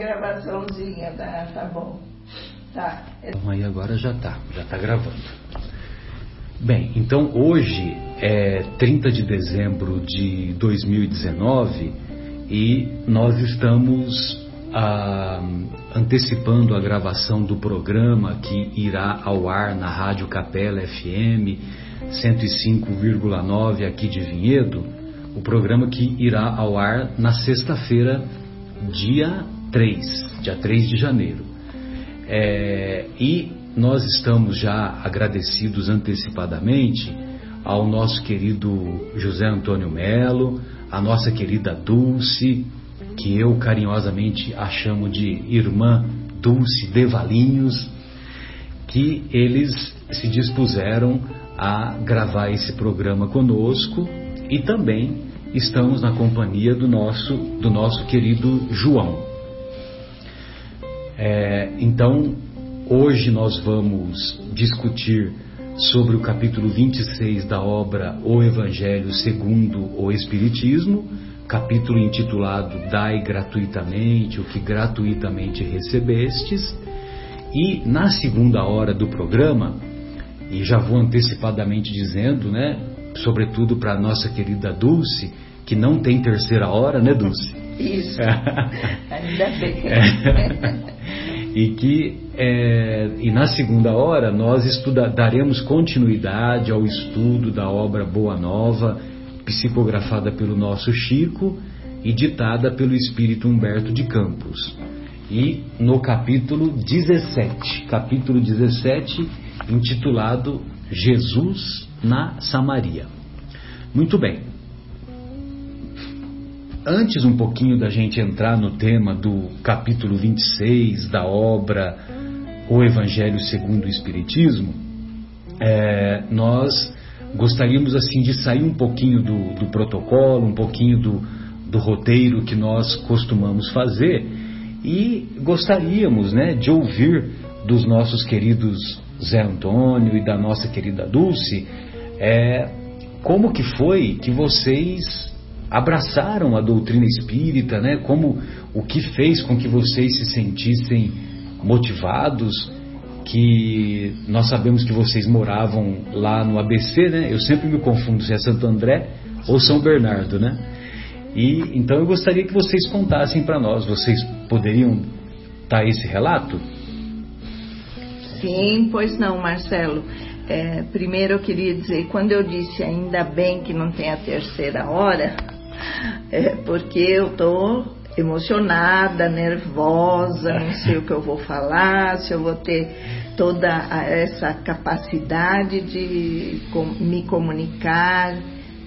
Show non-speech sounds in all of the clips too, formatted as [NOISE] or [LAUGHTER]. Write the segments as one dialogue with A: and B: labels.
A: gravaçãozinha, tá, tá bom. Tá.
B: Então, aí agora já tá, já tá gravando. Bem, então hoje é 30 de dezembro de 2019 e nós estamos ah, antecipando a gravação do programa que irá ao ar na Rádio Capela FM 105,9 aqui de Vinhedo, o programa que irá ao ar na sexta-feira, dia 3, dia 3 de janeiro. É, e nós estamos já agradecidos antecipadamente ao nosso querido José Antônio Melo, a nossa querida Dulce, que eu carinhosamente a chamo de irmã Dulce Devalinhos, que eles se dispuseram a gravar esse programa conosco e também estamos na companhia do nosso, do nosso querido João. É, então, hoje nós vamos discutir sobre o capítulo 26 da obra O Evangelho segundo o Espiritismo, capítulo intitulado Dai gratuitamente o que gratuitamente recebestes. E na segunda hora do programa, e já vou antecipadamente dizendo, né, sobretudo para nossa querida Dulce, que não tem terceira hora, né, Dulce?
A: Isso. [LAUGHS] Ainda bem. [LAUGHS]
B: e que é, e na segunda hora nós daremos continuidade ao estudo da obra Boa Nova, psicografada pelo nosso Chico e ditada pelo espírito Humberto de Campos. E no capítulo 17, capítulo 17, intitulado Jesus na Samaria. Muito bem. Antes um pouquinho da gente entrar no tema do capítulo 26 da obra O Evangelho segundo o Espiritismo, é, nós gostaríamos assim de sair um pouquinho do, do protocolo, um pouquinho do, do roteiro que nós costumamos fazer e gostaríamos né, de ouvir dos nossos queridos Zé Antônio e da nossa querida Dulce é, como que foi que vocês abraçaram a doutrina espírita, né? Como o que fez com que vocês se sentissem motivados, que nós sabemos que vocês moravam lá no ABC, né? Eu sempre me confundo se é Santo André ou São Bernardo, né? E então eu gostaria que vocês contassem para nós. Vocês poderiam dar esse relato?
A: Sim, pois não, Marcelo. É, primeiro eu queria dizer, quando eu disse ainda bem que não tem a terceira hora, é porque eu tô emocionada, nervosa, não sei o que eu vou falar, se eu vou ter toda essa capacidade de me comunicar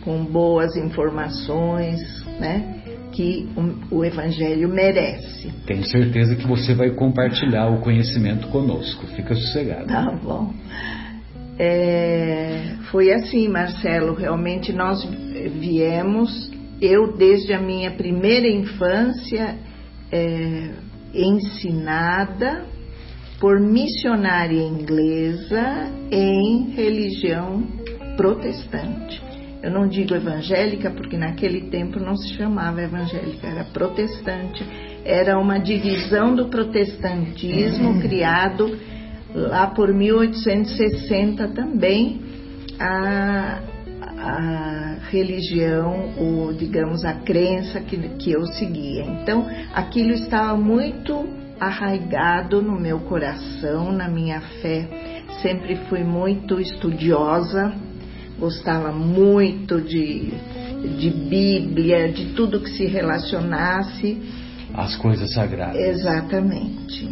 A: com boas informações, né? Que o Evangelho merece.
B: Tenho certeza que você vai compartilhar o conhecimento conosco. Fica sossegado.
A: Tá bom. É, foi assim, Marcelo. Realmente nós viemos eu, desde a minha primeira infância, é, ensinada por missionária inglesa em religião protestante. Eu não digo evangélica porque naquele tempo não se chamava evangélica, era protestante. Era uma divisão do protestantismo uhum. criado lá por 1860 também. A, a religião, ou digamos a crença que, que eu seguia. Então, aquilo estava muito arraigado no meu coração, na minha fé. Sempre fui muito estudiosa, gostava muito de, de Bíblia, de tudo que se relacionasse.
B: As coisas sagradas.
A: Exatamente.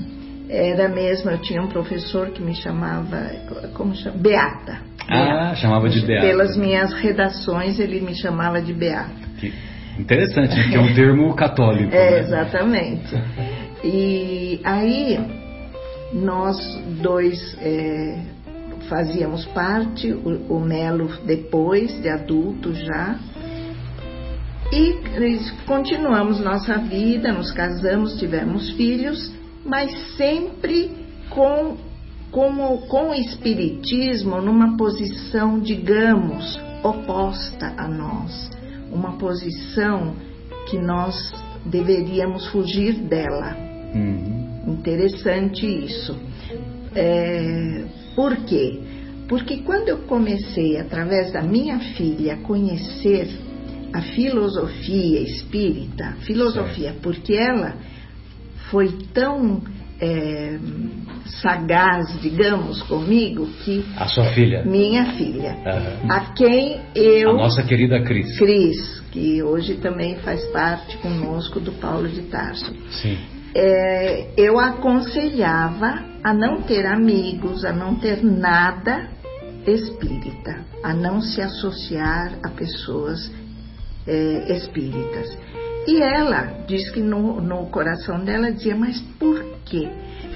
A: Era mesmo, eu tinha um professor que me chamava, como chama? Beata.
B: Ah, chamava de Beata.
A: Pelas minhas redações, ele me chamava de Beata.
B: Que interessante, né? que é um termo católico.
A: É,
B: né?
A: exatamente. E aí, nós dois é, fazíamos parte, o, o Melo depois, de adulto já, e continuamos nossa vida, nos casamos, tivemos filhos, mas sempre com como com o espiritismo numa posição, digamos, oposta a nós, uma posição que nós deveríamos fugir dela, Uhum. Interessante isso. É, por quê? Porque quando eu comecei, através da minha filha, a conhecer a filosofia espírita, filosofia, certo. porque ela foi tão é, sagaz, digamos, comigo, que.
B: A sua filha?
A: Minha filha. Uhum. A quem eu.
B: A nossa querida Cris.
A: Cris, que hoje também faz parte conosco do Paulo de Tarso.
B: Sim.
A: É, eu aconselhava a não ter amigos, a não ter nada espírita, a não se associar a pessoas é, espíritas. E ela diz que no, no coração dela dizia, mas por quê?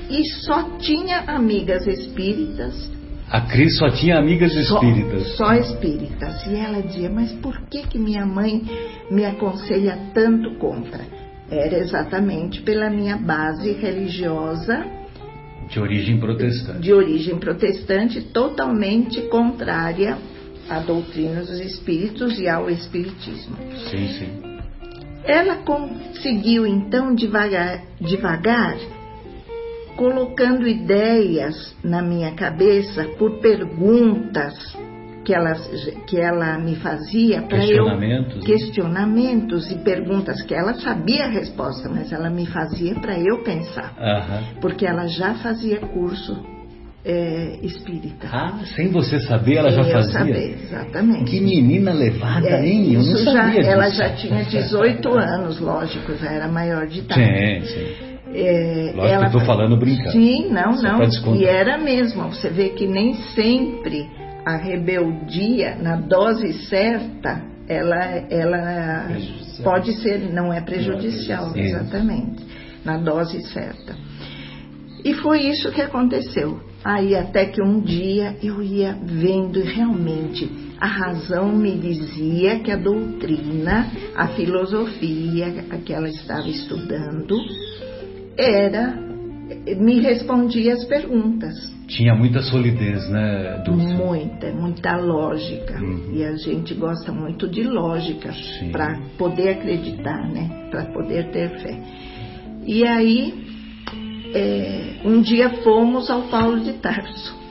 A: E só tinha amigas espíritas.
B: A Cris só tinha amigas espíritas.
A: Só, só espíritas. E ela dizia, mas por que, que minha mãe me aconselha tanto contra? Era exatamente pela minha base religiosa.
B: De origem protestante.
A: De origem protestante, totalmente contrária à doutrina dos espíritos e ao espiritismo.
B: Sim, sim.
A: Ela conseguiu então devagar, devagar colocando ideias na minha cabeça por perguntas que ela, que ela me fazia para eu
B: questionamentos, né?
A: questionamentos e perguntas que ela sabia a resposta, mas ela me fazia para eu pensar, porque ela já fazia curso é, espírita.
B: Ah, sem você saber, ela já eu fazia?
A: saber, exatamente.
B: Que menina levada, é, hein? Eu não sabia
A: já, Ela já tinha [LAUGHS] 18 anos, lógico, já era maior de idade.
B: Sim, sim. É, Lógico ela, que eu estou falando brincando.
A: Sim, não, não. E era mesmo. Você vê que nem sempre a rebeldia, na dose certa, ela, ela pode ser, não é prejudicial, não é exatamente, na dose certa. E foi isso que aconteceu. Aí até que um dia eu ia vendo realmente a razão me dizia que a doutrina, a filosofia que ela estava estudando era me respondia as perguntas.
B: Tinha muita solidez, né,
A: Dulce? Muita, muita lógica. Uhum. E a gente gosta muito de lógica para poder acreditar, né? Para poder ter fé. E aí é, um dia fomos ao Paulo de Tarso.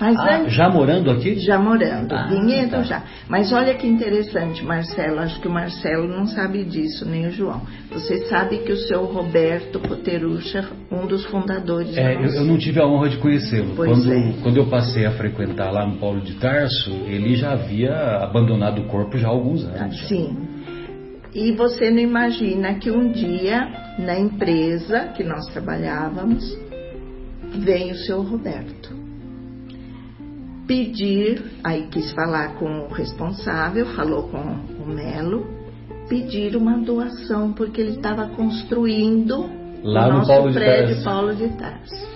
B: Mas ah, antes, já morando aqui?
A: Já morando, ah, vinhedo tá. já. Mas olha que interessante, Marcelo, acho que o Marcelo não sabe disso, nem o João. Você sabe que o seu Roberto Poterucha, um dos fundadores...
B: É, eu, eu, não tive a honra de conhecê-lo. Quando, é. quando eu passei a frequentar lá no Paulo de Tarso, ele já havia abandonado o corpo já há alguns anos.
A: Ah, sim. E você não imagina que um dia, na empresa que nós trabalhávamos, vem o seu Roberto pedir, aí quis falar com o responsável, falou com o Melo, pedir uma doação, porque ele estava construindo
B: Lá
A: o
B: no
A: nosso
B: Paulo
A: prédio
B: de
A: Paulo de Tarso.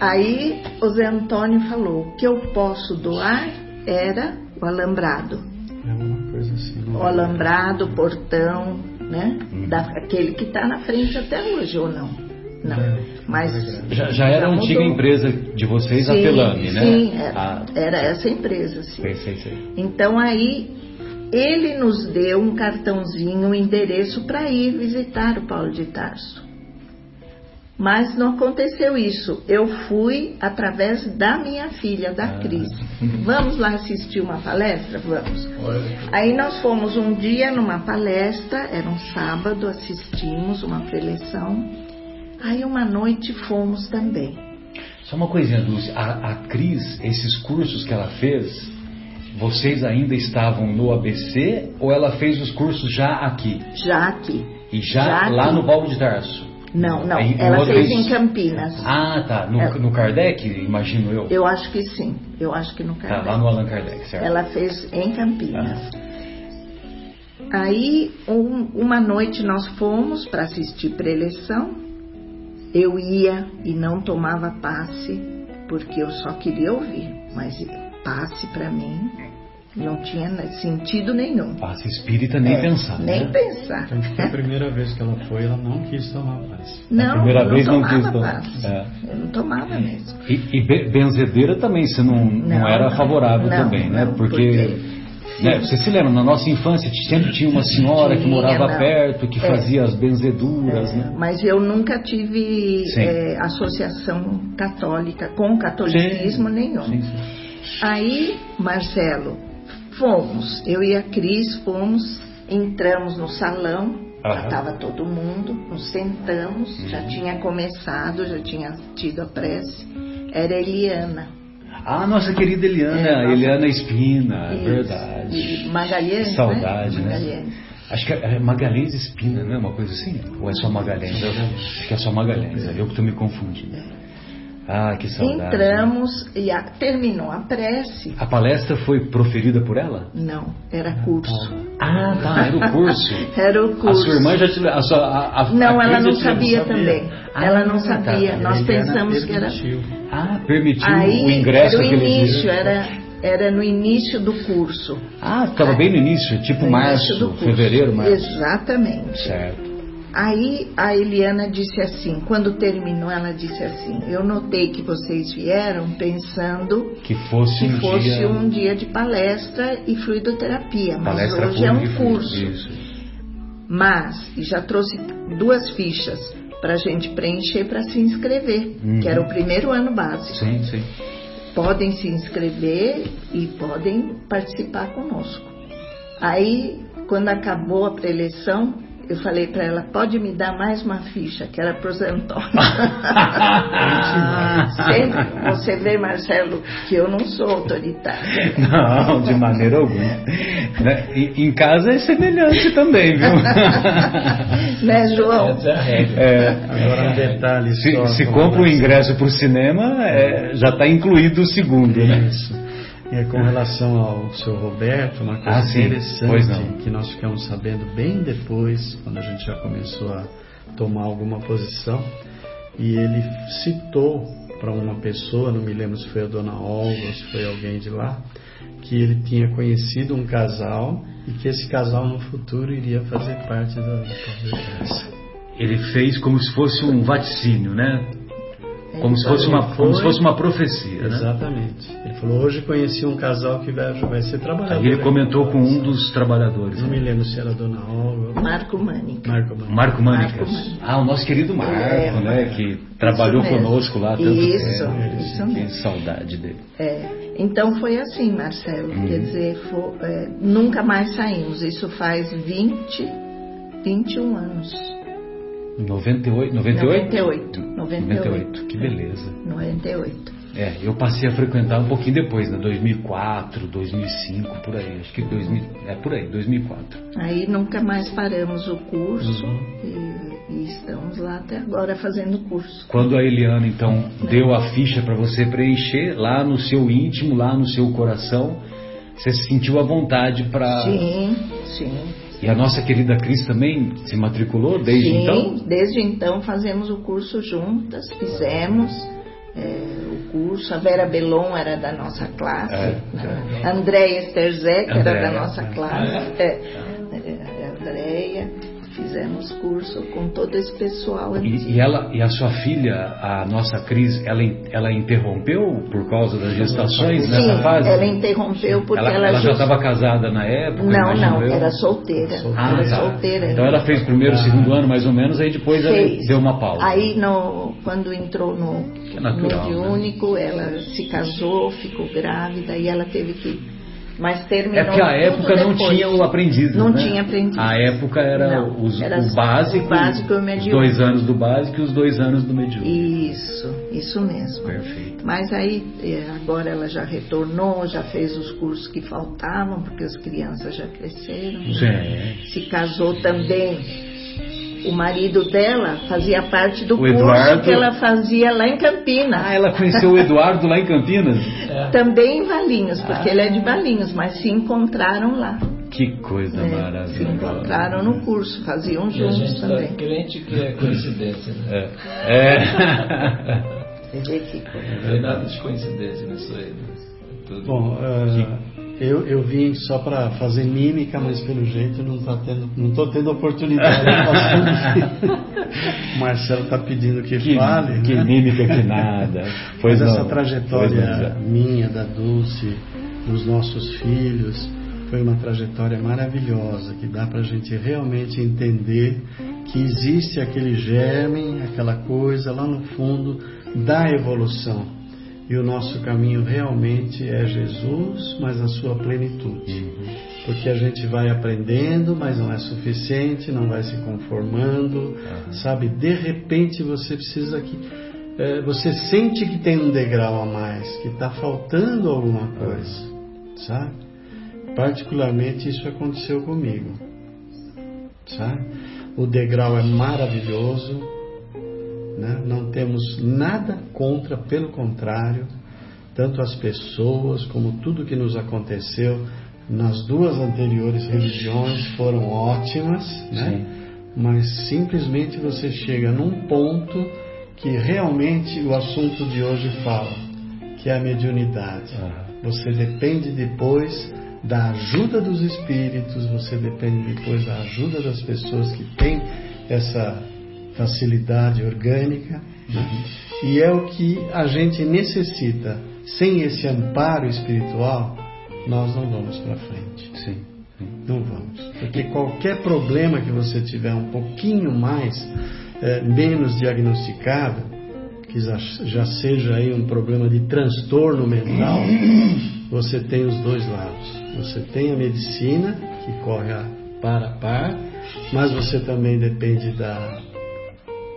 A: Aí o Zé Antônio falou: o que eu posso doar era o alambrado.
B: É assim.
A: O alambrado, o portão, né? Hum. Daquele que está na frente até hoje, ou não? Não. É, Mas
B: já, já era a antiga empresa de vocês, sim, a Pelame, né?
A: Sim, era, a... era essa empresa, sim.
B: Sei, sei, sei.
A: Então aí ele nos deu um cartãozinho, um endereço para ir visitar o Paulo de Tarso. Mas não aconteceu isso. Eu fui através da minha filha, da ah. Cris. Vamos lá assistir uma palestra? Vamos. Aí nós fomos um dia numa palestra, era um sábado, assistimos uma preleção. Aí uma noite fomos também.
B: Só uma coisinha, Dulce. A, a Cris, esses cursos que ela fez, vocês ainda estavam no ABC ou ela fez os cursos já aqui?
A: Já aqui.
B: E já, já lá aqui. no Paulo de Tarso?
A: Não, não. Aí, ela fez em Campinas.
B: Ah, tá. No, ela... no, Kardec, imagino eu.
A: Eu acho que sim. Eu acho que no Kardec.
B: Tá, lá no Allan Kardec, certo?
A: Ela fez em Campinas. Ah. Aí, um, uma noite nós fomos para assistir preleção eu ia e não tomava passe, porque eu só queria ouvir, mas passe para mim não tinha sentido nenhum.
B: Passe espírita nem
A: é,
B: pensar.
A: Nem
B: né?
A: pensar.
C: Então, a primeira vez que ela foi, ela não quis tomar passe.
A: Não,
B: a primeira
A: não
B: vez
A: não
B: quis
A: tomar. Passe. É. Eu não tomava mesmo.
B: E, e benzedeira também, você não, não, não era favorável também, né?
A: porque, porque
B: Né? Você se lembra, na nossa infância sempre tinha uma senhora que
A: Tinha,
B: morava
A: não.
B: perto, que
A: É.
B: fazia as benzeduras, né?
A: Mas eu nunca tive é, associação católica com catolicismo
B: Sim.
A: nenhum.
B: Sim, sim.
A: Aí, Marcelo, fomos, eu e a Cris fomos, entramos no salão, já
B: Aham.
A: estava todo mundo, nos sentamos,
B: Uhum.
A: já tinha começado, já tinha tido a prece, era Eliana.
B: Ah, nossa querida Eliana,
A: É, nossa-
B: Eliana Espina,
A: Isso.
B: verdade.
A: E Magalhães,
B: Saudade, né?
A: Magalhães.
B: Acho que é Magalhães Espina, não é uma coisa assim? Ou é só Magalhães? Acho que é só Magalhães, é eu que estou me confundindo. Ah, que saudade.
A: Entramos e a- terminou a prece.
B: A palestra foi proferida por ela?
A: Não, era curso.
B: Ah, tá, era o curso. [LAUGHS]
A: Era o
B: A
A: curso.
B: sua irmã já te a sua, a, a,
A: Não,
B: a
A: ela não sabia
C: sabia.
A: também.
B: Ah,
A: ela não
B: tá.
A: sabia. Nós
C: Ele
A: pensamos que era.
B: Ah, permitiu
A: Aí
B: o ingresso
A: era o início, era, era no início do curso.
B: Ah, estava bem no início, tipo
A: No
B: março,
A: início
B: fevereiro, março.
A: Exatamente.
B: Certo.
A: Aí a Eliana disse assim, quando terminou, ela disse assim: Eu notei que vocês vieram pensando
B: Que fosse
A: que
B: um
A: fosse
B: dia.
A: um dia de palestra e fluidoterapia, mas
B: palestra
A: hoje é um curso.
B: Isso.
A: Mas e já trouxe duas fichas para a gente preencher para se inscrever,
B: Uhum.
A: que era o primeiro ano básico.
B: Sim, sim.
A: Podem se inscrever e podem participar conosco. Aí, quando acabou a preleção, eu falei para ela: pode me dar mais uma ficha, que era para os Antônio. [LAUGHS] [LAUGHS] Sempre você vê, Marcelo, que eu não sou autoritária.
B: Não, de maneira alguma. Né? Em em casa é semelhante também, viu? [LAUGHS]
A: né, João?
D: Essa é a regra.
B: É,
C: Agora um detalhe
B: se,
C: só.
B: se
C: com
B: compra o
C: relação-
B: ingresso para o cinema, é, já está incluído o segundo, né?
C: Isso. É, com relação ao seu Roberto, uma coisa
B: Ah,
C: interessante que nós ficamos sabendo bem depois, quando a gente já começou a tomar alguma posição, e ele citou para uma pessoa, não me lembro se foi a dona Olga ou se foi alguém de lá, que ele tinha conhecido um casal e que esse casal no futuro iria fazer parte da, da.
B: Ele fez como se fosse um vaticínio, né? Como se
C: Então,
B: fosse uma, como se
C: foi-
B: fosse uma profecia, né?
C: Exatamente. Ele falou, hoje conheci um casal que vai, vai ser trabalhador.
B: Aí ele comentou com um dos trabalhadores.
C: Não me
B: né?
C: lembro se era a dona Olga.
A: Marco Mânica.
C: Marco Mano.
B: Marco Mânicas. Ah, o nosso querido Marco,
A: É,
B: né? Que trabalhou
A: mesmo.
B: conosco lá tanto
A: Isso,
B: tempo.
A: isso
B: Que
A: mesmo.
B: saudade dele.
A: É, então foi assim, Marcelo.
B: Uhum.
A: Quer dizer, fo- é, nunca mais saímos. Isso faz 20, 21 anos.
B: 98, 98?
A: 98. 98.
B: Que beleza.
A: 98.
B: É, eu passei a frequentar um pouquinho depois, né? 2004, 2005, por aí. Acho que 2000, é por aí, 2004.
A: Aí nunca mais paramos o curso
B: Uhum.
A: e, e estamos lá até agora fazendo curso.
B: Quando a Eliana, então, deu a ficha para você preencher, lá no seu íntimo, lá no seu coração, você se sentiu à vontade para.
A: Sim, sim.
B: E a nossa querida Cris também se matriculou desde
A: Sim,
B: então?
A: desde então fazemos o curso juntas, fizemos é, o curso. A Vera Belon era da nossa classe,
B: É,
A: a Andréia Sterzek era da nossa
B: é.
A: classe, é, é, a Andréia. Fizemos curso com todo esse pessoal.
B: E, e ela e a sua filha, a nossa Cris, ela, ela interrompeu por causa das gestações nessa
A: Sim,
B: fase?
A: ela interrompeu porque
B: ela,
A: ela,
B: ela já
A: just-
B: estava casada na época?
A: Não, não,
B: eu.
A: era solteira.
B: Ah,
A: era
B: tá.
A: solteira.
B: Então ela fez primeiro, segundo ano mais ou menos, aí depois ela
A: Fez.
B: deu uma pausa.
A: Aí, no, quando entrou no
B: é natural,
A: mediúnico, ela se casou, ficou grávida e ela teve que. Mas terminou.
B: É porque a época não
A: depois.
B: tinha o aprendiz.
A: Não
B: né?
A: tinha aprendiz.
B: A época era,
A: Não,
B: os-
A: era
B: o básico,
A: o básico e o mediúnico.
B: dois anos do básico e os dois anos do mediúnico.
A: Isso, isso mesmo.
B: Perfeito.
A: Mas aí, eh, agora ela já retornou, já fez os cursos que faltavam, porque as crianças já cresceram.
B: Sim.
A: Se casou também. O marido dela fazia parte do
B: O
A: curso
B: Eduardo-
A: que ela fazia lá em Campinas.
B: Ah, ela conheceu o [LAUGHS] Eduardo lá em Campinas?
A: Também em Valinhos, porque ele é de Valinhos, mas se encontraram lá.
B: Que coisa?
A: Se
B: maravilhosa.
A: encontraram no curso, faziam
D: E a
A: juntos
D: gente tá
A: também.
D: crente que é coincidência, né?
B: É.
A: Você vê que coisa.
D: Não tem nada de coincidência nisso aí. né? É Tudo.
C: Bom, ah, eu, eu vim só para fazer mímica, mas pelo jeito não tá tendo, não estou tendo oportunidade. [LAUGHS] o Marcelo está pedindo que,
B: que,
C: fale.
B: que
C: né?
B: mímica que nada. Pois
C: Pois
B: não.
C: essa
B: Pois
C: trajetória
B: Zé.
C: minha, da Dulce, dos nossos filhos, foi uma trajetória maravilhosa que dá para a gente realmente entender que existe aquele germe, aquela coisa lá no fundo da evolução. E o nosso caminho realmente é Jesus, mas a sua plenitude. Porque a gente vai aprendendo, mas não é suficiente, não vai se conformando, sabe? De repente você precisa que. É, você sente que tem um degrau a mais, que está faltando alguma coisa, sabe? Particularmente isso aconteceu comigo, sabe? O degrau é maravilhoso, né? não temos nada contra, pelo contrário, tanto as pessoas como tudo que nos aconteceu nas duas anteriores religiões foram ótimas, né? mas simplesmente você chega num ponto que realmente o assunto de hoje fala, que é a mediunidade. Você depende depois da ajuda dos espíritos, você depende depois da ajuda das pessoas que têm essa facilidade orgânica, né? e é o que a gente necessita. Sem esse amparo espiritual, nós não vamos para frente.
B: Sim.
C: Não vamos. Porque qualquer problema que você tiver um pouquinho mais, é, menos diagnosticado, que já, já seja aí um problema de transtorno mental, você tem os dois lados. Você tem a medicina, que corre a par a par, mas você também depende da,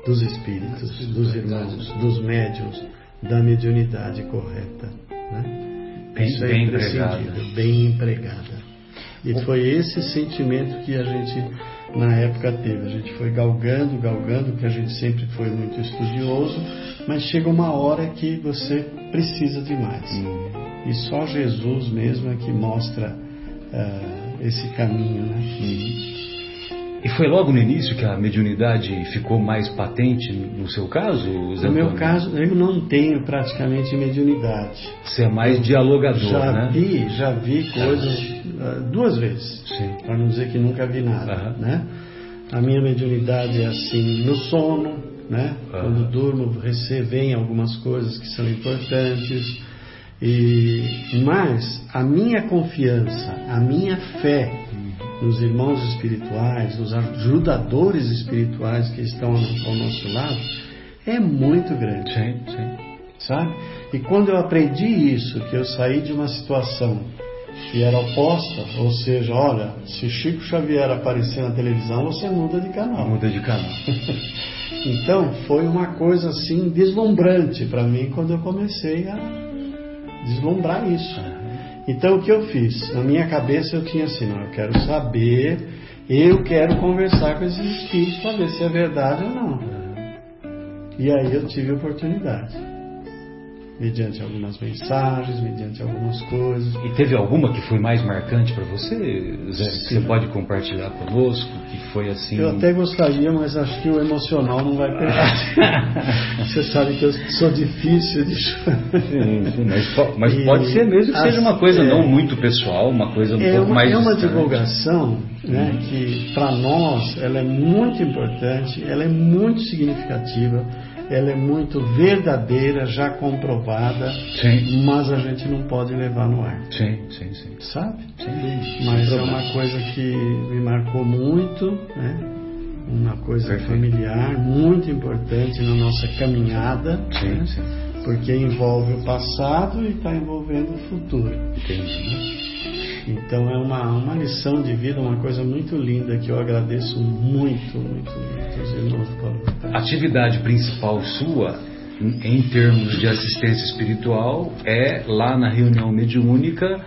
C: dos espíritos, dos irmãos, dos médios, da mediunidade correta. Né?
B: Bem,
C: Isso é
B: bem
C: imprescindível,
B: empregada.
C: bem empregada. E foi esse sentimento que a gente na época teve. A gente foi galgando, galgando, porque a gente sempre foi muito estudioso, mas chega uma hora que você precisa de mais. E só Jesus mesmo é que mostra ah, esse caminho, né?
B: E foi logo no início que a mediunidade ficou mais patente no seu caso, Zé
C: No meu caso, eu não tenho praticamente mediunidade.
B: Você é mais dialogador,
C: já
B: né?
C: vi, já vi coisas ah, duas vezes, para não dizer que nunca vi nada,
B: Aham.
C: né? A minha mediunidade é assim no sono, né?
B: Aham.
C: Quando durmo, recebem algumas coisas que são importantes. E mas a minha confiança, a minha fé nos irmãos espirituais, nos ajudadores espirituais que estão ao nosso lado é muito grande
B: Sim, sim.
C: sabe? E quando eu aprendi isso, que eu saí de uma situação que era oposta, ou seja, olha, se Chico Xavier aparecer na televisão, você muda de canal.
B: Muda de canal. [LAUGHS]
C: Então, foi uma coisa assim deslumbrante para mim quando eu comecei a deslumbrar isso. Então, o que eu fiz? Na minha cabeça eu tinha assim, não, eu quero saber, eu quero conversar com esses espíritos para ver se é verdade ou não. E aí eu tive oportunidade. Mediante algumas mensagens, mediante algumas coisas.
B: E teve alguma que foi mais marcante para você, Zé? Que você pode compartilhar conosco? Que foi assim.
C: Eu até gostaria, mas acho que o emocional não vai pegar. [LAUGHS] Você sabe que eu sou difícil de
B: Sim, sim, mas, po- mas
C: E
B: pode ser mesmo que seja uma coisa
C: é.
B: não muito pessoal, uma coisa um
C: É
B: pouco
C: uma,
B: mais.
C: é uma
B: distante.
C: divulgação né, que para nós ela é muito importante, ela é muito significativa, ela é muito verdadeira, já comprovada,
B: Sim.
C: mas a gente não pode levar no ar,
B: Sim, sim, sim.
C: sabe?
B: Dúvida.
C: Mas é uma coisa que me marcou muito, né? Uma coisa
B: Perfeito.
C: familiar, muito importante na nossa caminhada,
B: Sim,
C: né?
B: sim.
C: porque envolve o passado e está envolvendo o futuro.
B: Entendi.
C: Então é uma, uma lição de vida, uma coisa muito linda que eu agradeço muito, muito, muito aos irmãos do Paulo Vittar.
B: Atividade principal sua, em termos de assistência espiritual, é lá na reunião mediúnica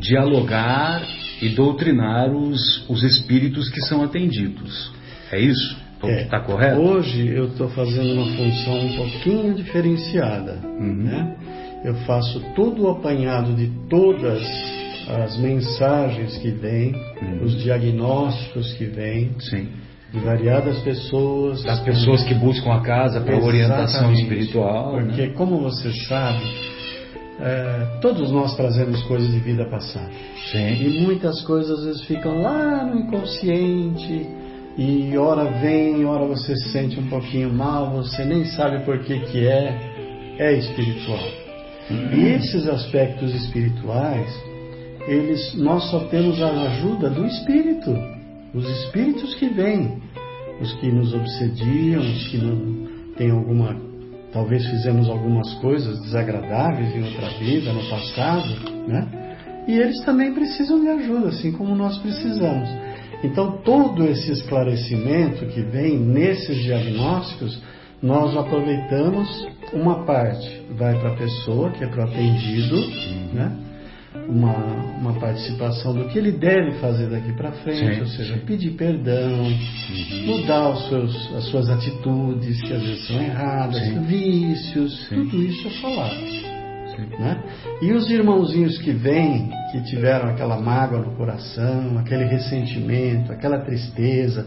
B: dialogar e doutrinar os, os espíritos que são atendidos. É isso?
C: É.
B: Está correto?
C: Hoje eu estou fazendo uma função um pouquinho diferenciada.
B: Uhum.
C: Né? Eu faço todo o apanhado de todas as mensagens que vêm,
B: Uhum.
C: os diagnósticos que vêm,
B: Sim.
C: de variadas pessoas.
B: Das pessoas que buscam a casa para orientação espiritual.
C: Porque,
B: né?
C: como você sabe, é, todos nós trazemos coisas de vida passada.
B: Sim.
C: E muitas coisas às vezes ficam lá no inconsciente. E hora vem, hora você se sente um pouquinho mal, você nem sabe por que que é, é espiritual. E esses aspectos espirituais, eles, nós só temos a ajuda do Espírito, os Espíritos que vêm, os que nos obsediam, os que não têm alguma, talvez fizemos algumas coisas desagradáveis em outra vida, no passado, né? E eles também precisam de ajuda, assim como nós precisamos. Então, todo esse esclarecimento que vem nesses diagnósticos, nós aproveitamos uma parte, vai para a pessoa, que é para o atendido, né? Uma, uma participação do que ele deve fazer daqui para frente, sim, ou seja, sim. pedir perdão, uhum. mudar os seus, as suas atitudes, que às vezes são erradas, sim. vícios, tudo isso é falado. Né? E os irmãozinhos que vêm, que tiveram aquela mágoa no coração, aquele ressentimento, aquela tristeza,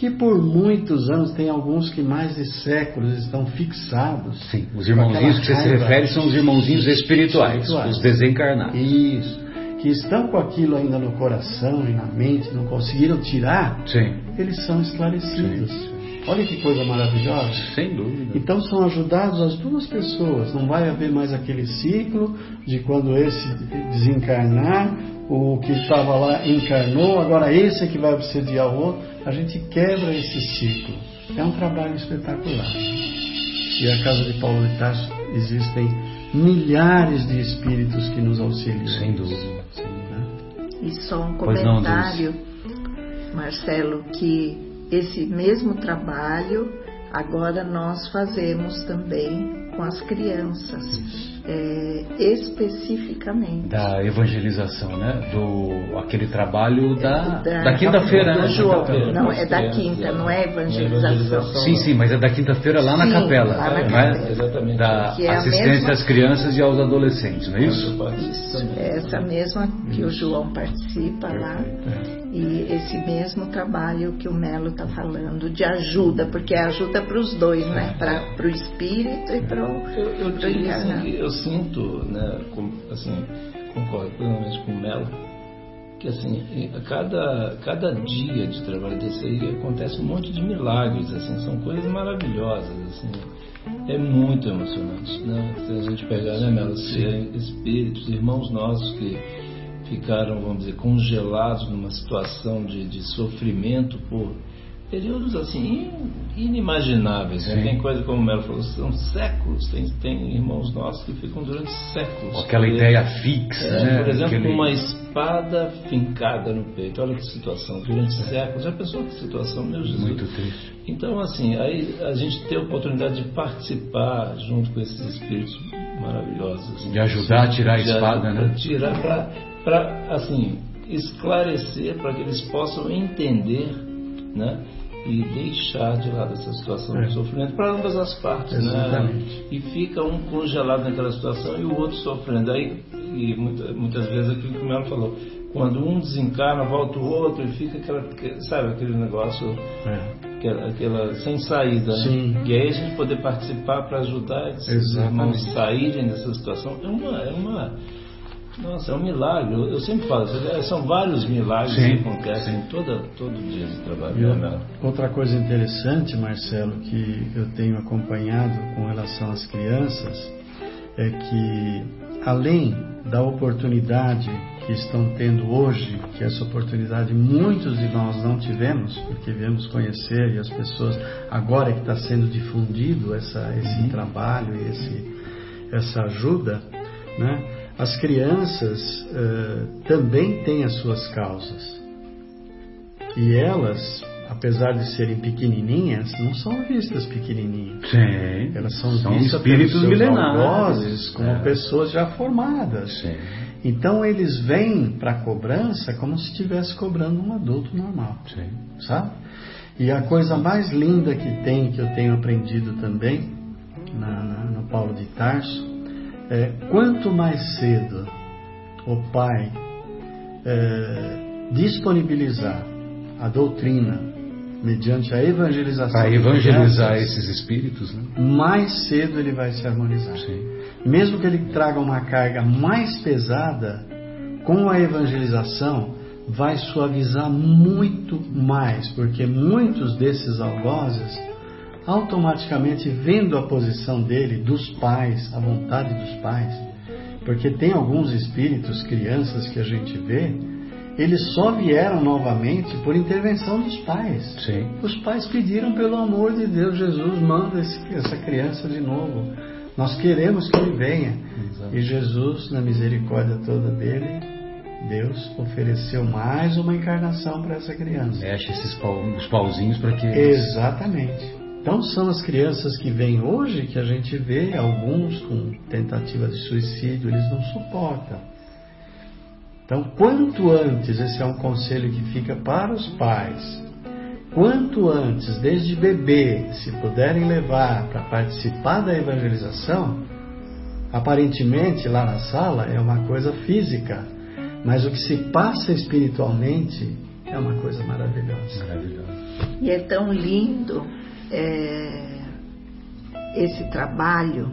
C: que por muitos anos, tem alguns que mais de séculos estão fixados.
B: Sim, os irmãozinhos que você se refere são os irmãozinhos espirituais, espirituais, os desencarnados.
C: Isso. Que estão com aquilo ainda no coração e na mente, não conseguiram tirar,
B: Sim.
C: eles são esclarecidos. Sim. Olha que coisa maravilhosa.
B: Sem dúvida.
C: Então são ajudados as duas pessoas. Não vai haver mais aquele ciclo de quando esse desencarnar, o que estava lá encarnou, agora esse é que vai obsediar o outro. A gente quebra esse ciclo. É um trabalho espetacular. E a casa de Paulo de Tarso existem milhares de espíritos que nos auxiliam.
B: Sem dúvida.
A: E só um comentário, não, Marcelo, que esse mesmo trabalho agora nós fazemos também com as crianças. É, especificamente.
B: Da evangelização, né? Do aquele trabalho da, da, da quinta-feira,
A: né? João. Não, é da quinta, não é evangelização.
B: Sim, sim, mas é da quinta-feira lá na sim, capela. Lá na
A: né?
B: Exatamente. Da é assistência mesma... às crianças e aos adolescentes, não é isso?
A: Isso, é essa mesma que o João participa lá. É. E esse mesmo trabalho que o Melo está falando de ajuda, porque é ajuda para os dois, né? Para o espírito e para o
D: eu, eu, assim, eu sinto, né, com, assim, concordo plenamente com o Melo, que assim, a cada, cada dia de trabalho desse aí acontece um monte de milagres, assim, são coisas maravilhosas, assim, é muito emocionante, né? Se a gente pegar, né, Melo, espíritos, irmãos nossos que ficaram, vamos dizer, congelados numa situação de, de sofrimento por períodos assim inimagináveis. Né? Tem coisa como o Melo falou, são séculos. Tem, tem irmãos nossos que ficam durante séculos.
B: Aquela ideia fixa, é,
D: né? Por exemplo, Aquele... uma espada fincada no peito. Olha que situação, durante é. séculos. Já pensou que situação, meu Jesus?
B: Muito triste.
D: Então, assim, aí a gente tem a oportunidade de participar junto com esses espíritos maravilhosos. Assim,
B: de ajudar a tirar a espada, né?
D: Tirar para, assim, esclarecer, para que eles possam entender, né? e deixar de lado essa situação é. de sofrimento para ambas as partes, né? Exatamente. né? E fica um congelado naquela situação e o outro sofrendo. Aí, e muitas, muitas vezes aquilo que o Melo falou, quando um desencarna, volta o outro e fica aquela, sabe, aquele negócio, é. aquela, aquela, sem saída. Né? E aí a gente poder participar para ajudar esses irmãos saírem dessa situação é uma, é uma nossa, é um milagre. Eu, eu sempre falo, são vários milagres sim, que acontecem todo, todo dia de trabalho. Né,
C: outra coisa interessante, Marcelo, que eu tenho acompanhado com relação às crianças, é que além da oportunidade que estão tendo hoje, que essa oportunidade muitos de nós não tivemos, porque viemos conhecer e as pessoas agora que está sendo difundido essa, esse uhum. trabalho esse, essa ajuda, né? As crianças uh, também têm as suas causas. E elas, apesar de serem pequenininhas, não são vistas pequenininhas.
B: Sim.
C: Elas são, são vistas espíritos milenares, como é. pessoas já formadas.
B: Sim.
C: Então eles vêm para a cobrança como se estivesse cobrando um adulto normal.
B: Sim.
C: Sabe? E a coisa mais linda que tem, que eu tenho aprendido também na, na, no Paulo de Tarso, é, quanto mais cedo o pai é, disponibilizar a doutrina mediante a evangelização
B: para evangelizar esses espíritos, né?
C: mais cedo ele vai se harmonizar.
B: Sim.
C: Mesmo que ele traga uma carga mais pesada, com a evangelização vai suavizar muito mais, porque muitos desses algozes automaticamente vendo a posição dele, dos pais, a vontade dos pais, Porque tem alguns espíritos, crianças que a gente vê, eles só vieram novamente por intervenção dos pais.
B: Sim.
C: Os pais pediram pelo amor de Deus, Jesus manda esse, essa criança de novo. Nós queremos que ele venha.
B: Exato.
C: E Jesus, na misericórdia toda dele, Deus ofereceu mais uma encarnação para essa criança.
B: Mexe esses pau, os pauzinhos para que.
C: Exatamente. Então são as crianças que vêm hoje que a gente vê alguns com tentativa de suicídio, eles não suportam. Então, quanto antes, esse é um conselho que fica para os pais, quanto antes, desde bebê, se puderem levar para participar da evangelização, aparentemente lá na sala é uma coisa física, mas o que se passa espiritualmente é uma coisa maravilhosa.
B: Maravilhoso.
A: E é tão lindo é, esse trabalho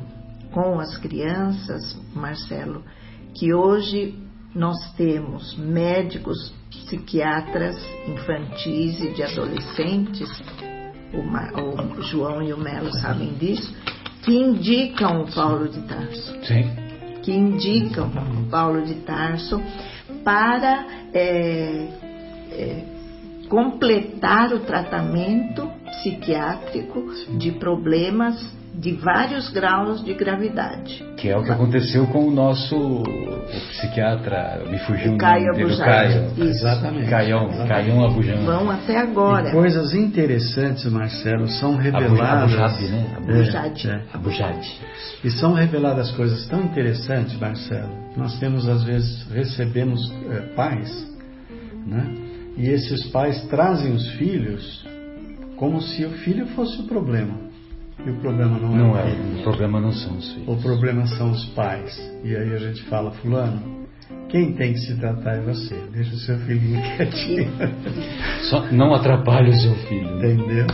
A: com as crianças, Marcelo, que hoje nós temos médicos, psiquiatras infantis e de adolescentes, o, Ma- o João e o Melo sabem disso, que indicam o Paulo de Tarso
B: Sim.
A: que indicam o Paulo de Tarso para é, é, completar o tratamento psiquiátrico de problemas de vários graus de gravidade.
B: Que é o que aconteceu com o nosso o psiquiatra, me fugiu o
A: Caio
B: nome dele. Caio.
A: Isso.
C: Exatamente.
B: Caião. Caião Abujamra.
A: Vão até
C: E
A: agora.
C: coisas interessantes, Marcelo, são reveladas.
B: Abujade, né?
A: Abujade.
C: É, é.
B: Abujade.
C: E são reveladas coisas tão interessantes, Marcelo. Nós temos, às vezes, recebemos eh, pais, né? E esses pais trazem os filhos como se o filho fosse o problema. E o problema não,
B: Não
C: é o
B: é,
C: filho.
B: o problema não são os filhos.
C: O problema são os pais. E aí a gente fala, fulano, quem tem que se tratar é você. Deixa o seu filhinho quietinho.
B: Só não atrapalhe o seu filho. né?
C: Entendeu?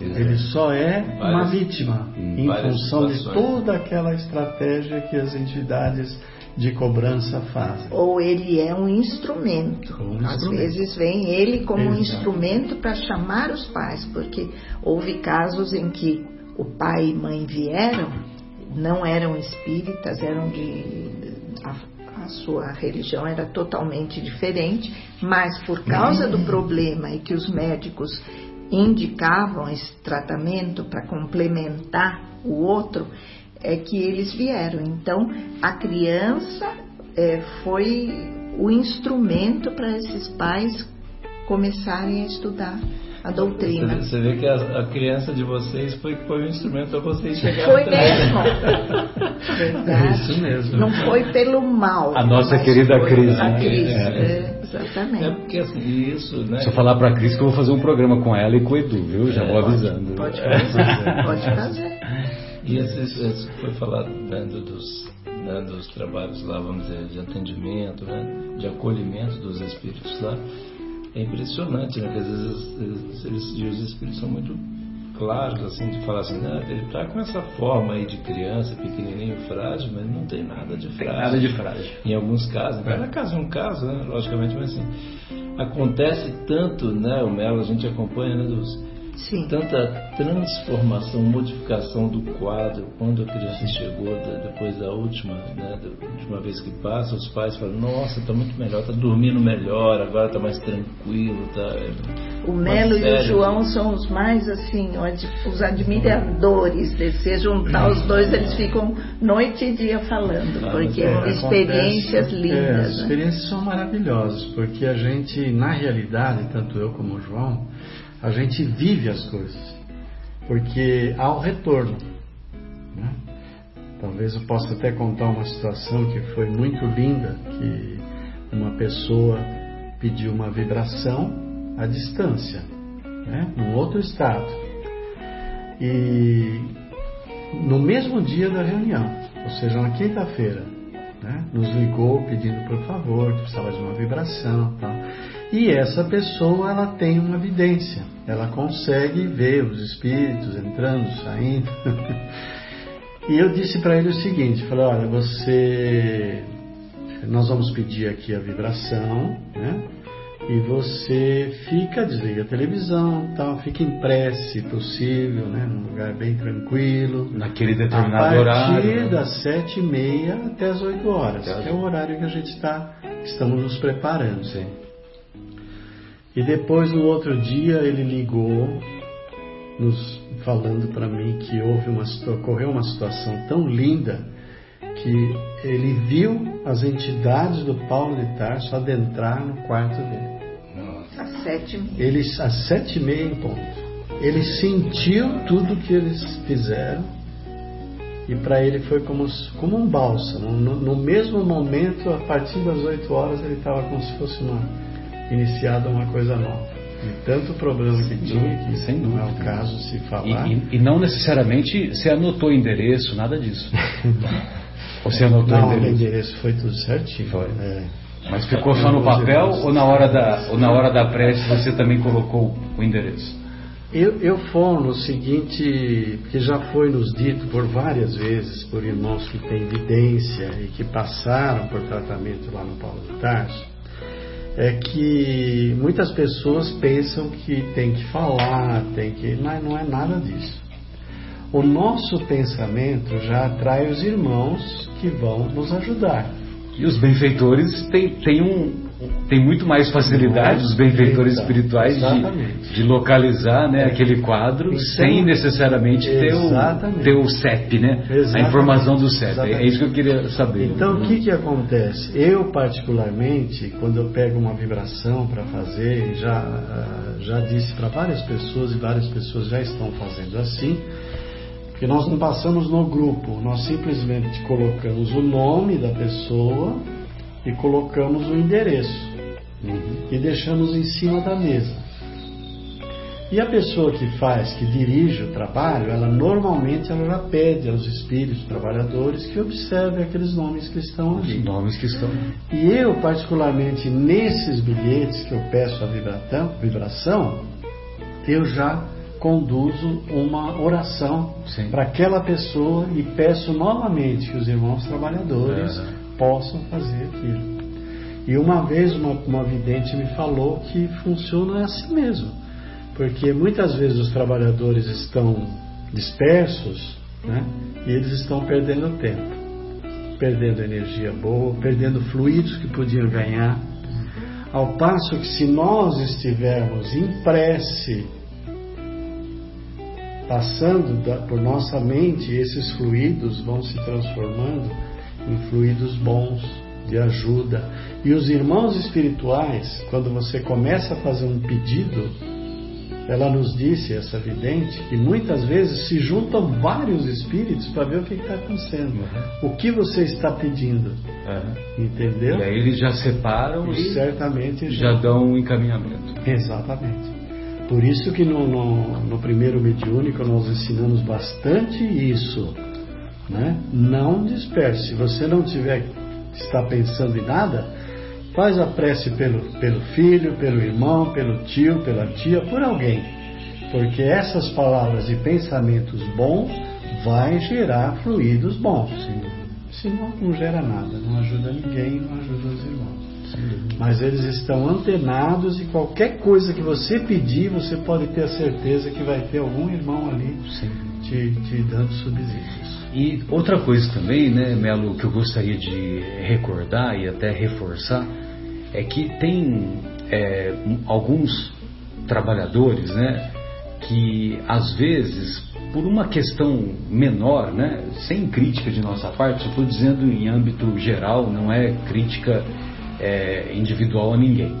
C: Ele só é uma
D: Várias-
C: vítima
D: em
C: função de
D: situações.
C: toda aquela estratégia que as entidades de cobrança fazem.
A: Ou ele é um instrumento.
C: Um
A: Às
C: instrumento.
A: vezes vem ele como um instrumento para chamar os pais, porque houve casos em que o pai e mãe vieram, não eram espíritas, eram de. A, a sua religião era totalmente diferente, mas por causa do problema e que os médicos indicavam esse tratamento para complementar o outro, é que eles vieram. Então, a criança é, foi o instrumento para esses pais começarem a estudar a doutrina.
D: Você, você vê que a, a criança de vocês foi, foi um instrumento para vocês chegarem
A: Foi mesmo. [LAUGHS] Verdade.
C: É isso mesmo.
A: Não foi pelo mal.
B: A nossa querida Cris,
A: A
B: né?
A: Cris,
B: É.
A: é, exatamente.
D: É porque assim, isso, né?
B: Se eu falar pra Cris que eu vou fazer um programa com ela e com o Edu, viu? Já vou avisando.
A: Pode fazer, pode fazer.
D: E esse, esse foi falado né, do- dos, né, dos trabalhos lá, vamos dizer, de atendimento, né, de acolhimento dos espíritos lá. É impressionante, né? Que às vezes eles, eles- e os espíritos são muito claros, assim, de falar assim, né, ele está com essa forma aí de criança, pequenininho, frágil, mas não tem nada de
B: Tem
D: frágil.
B: nada de frágil.
D: Em alguns casos, em cada caso é um caso, né, logicamente, mas assim, acontece tanto, né, o Melo, a gente acompanha, né, dos,
A: Sim.
D: tanta transformação, modificação do quadro quando a criança chegou da- depois da última, né, da última vez que passa, os pais falam, nossa, está muito melhor, está dormindo melhor, agora está mais tranquilo, tá.
A: O Melo e o. João são os mais assim, os admiradores. Se juntar os dois, eles ficam noite e dia falando,
D: Ah,
A: porque
C: É,
A: são experiências
C: acontece- é,
A: lindas.
C: as
A: né?
C: experiências são maravilhosas, porque a gente, na realidade, tanto eu como o João, a gente vive as coisas. Porque há o retorno. né? Talvez eu possa até contar uma situação que foi muito linda, que uma pessoa pediu uma vibração à distância, né? num outro estado. E no mesmo dia da reunião, ou seja, na quinta-feira, né, nos ligou pedindo por favor, que precisava de uma vibração tal. E essa pessoa, ela tem uma vidência, ela consegue ver os espíritos entrando, saindo. [LAUGHS] e eu disse para ele o seguinte, falei, olha, você, nós vamos pedir aqui a vibração, né? e você fica, desliga a televisão, tal, fica em prece, se possível, né, num lugar bem tranquilo.
B: Naquele determinado horário.
C: A partir
B: né?
C: das sete e meia até as oito horas, que é o horário que a gente está, estamos nos preparando.
B: Sim.
C: E depois, no outro dia, ele ligou, nos falando para mim que houve uma, ocorreu uma situação tão linda que ele viu as entidades do Paulo de Tarso adentrar no quarto dele.
A: Às sete e meia.
C: Ele, às sete e meia em ponto. Ele sentiu tudo que eles fizeram e para ele foi como, como um bálsamo. No, no, mesmo momento, a partir das oito horas, ele estava como se fosse uma, iniciada uma coisa nova. De tanto problema que tinha, que
B: Sem
C: não é o caso se falar.
B: E, e- e não necessariamente você anotou o endereço, nada disso. [LAUGHS] Você anotou
C: não,
B: endereço.
C: endereço foi tudo certinho.
B: Foi.
C: É.
B: Mas ficou só no papel ou na hora da, ou na hora da prece você também colocou o endereço?
C: Eu, eu fono o seguinte, que já foi nos dito por várias vezes por irmãos que têm evidência e que passaram por tratamento lá no Paulo de Tarso, é que muitas pessoas pensam que tem que falar, tem que. Mas não é nada disso. O nosso pensamento já atrai os irmãos que vão nos ajudar.
B: E os benfeitores têm, têm, um, têm muito mais facilidade, os benfeitores espirituais, de, de localizar né,
C: É.
B: aquele quadro
C: Então,
B: sem necessariamente ter o, ter o CEP, né? A informação do CEP. É
C: Exatamente.
B: isso que eu queria saber.
C: Então, o que, que acontece? Eu, particularmente, quando eu pego uma vibração para fazer, já, ah, já disse para várias pessoas, e várias pessoas já estão fazendo assim, que nós não passamos no grupo, nós simplesmente colocamos o nome da pessoa e colocamos o endereço
B: Uhum.
C: e deixamos em cima da mesa. E a pessoa que faz, que dirige o trabalho, ela normalmente ela já pede aos espíritos trabalhadores que observem aqueles nomes que estão
B: Os
C: ali.
B: nomes que estão.
C: E eu, particularmente, nesses bilhetes que eu peço a vibração, vibração eu já conduzo uma oração para aquela pessoa e peço novamente que os irmãos trabalhadores
B: Aham.
C: Possam fazer aquilo. E uma vez uma, uma vidente me falou que funciona assim mesmo, porque muitas vezes os trabalhadores estão dispersos né, e eles estão perdendo tempo, perdendo energia boa, perdendo fluidos que podiam ganhar. Ao passo que se nós estivermos em prece, passando da- por nossa mente, esses fluidos vão se transformando em fluidos bons, de ajuda. E os irmãos espirituais, quando você começa a fazer um pedido, ela nos disse, essa vidente, que muitas vezes se juntam vários espíritos para ver o que está acontecendo. O que você está pedindo,
B: Uhum.
C: entendeu?
B: E aí eles já separam
C: E
B: e
C: certamente
B: já dão um encaminhamento.
C: Exatamente. Por isso que no, no, no primeiro mediúnico nós ensinamos bastante isso. Né? Não disperse. Se você não tiver está pensando em nada, faz a prece pelo, pelo filho, pelo irmão, pelo tio, pela tia, por alguém. Porque essas palavras e pensamentos bons vai gerar fluidos bons. Senão não gera nada, não ajuda ninguém, não ajuda os irmãos. Mas eles estão antenados e qualquer coisa que você pedir, você pode ter a certeza que vai ter algum irmão ali te, te dando subsídios.
B: E outra coisa também, né, Melo, que eu gostaria de recordar e até reforçar, é que tem é, alguns trabalhadores, né, que às vezes, por uma questão menor, né, sem crítica de nossa parte, estou dizendo em âmbito geral, não é crítica é, individual a ninguém.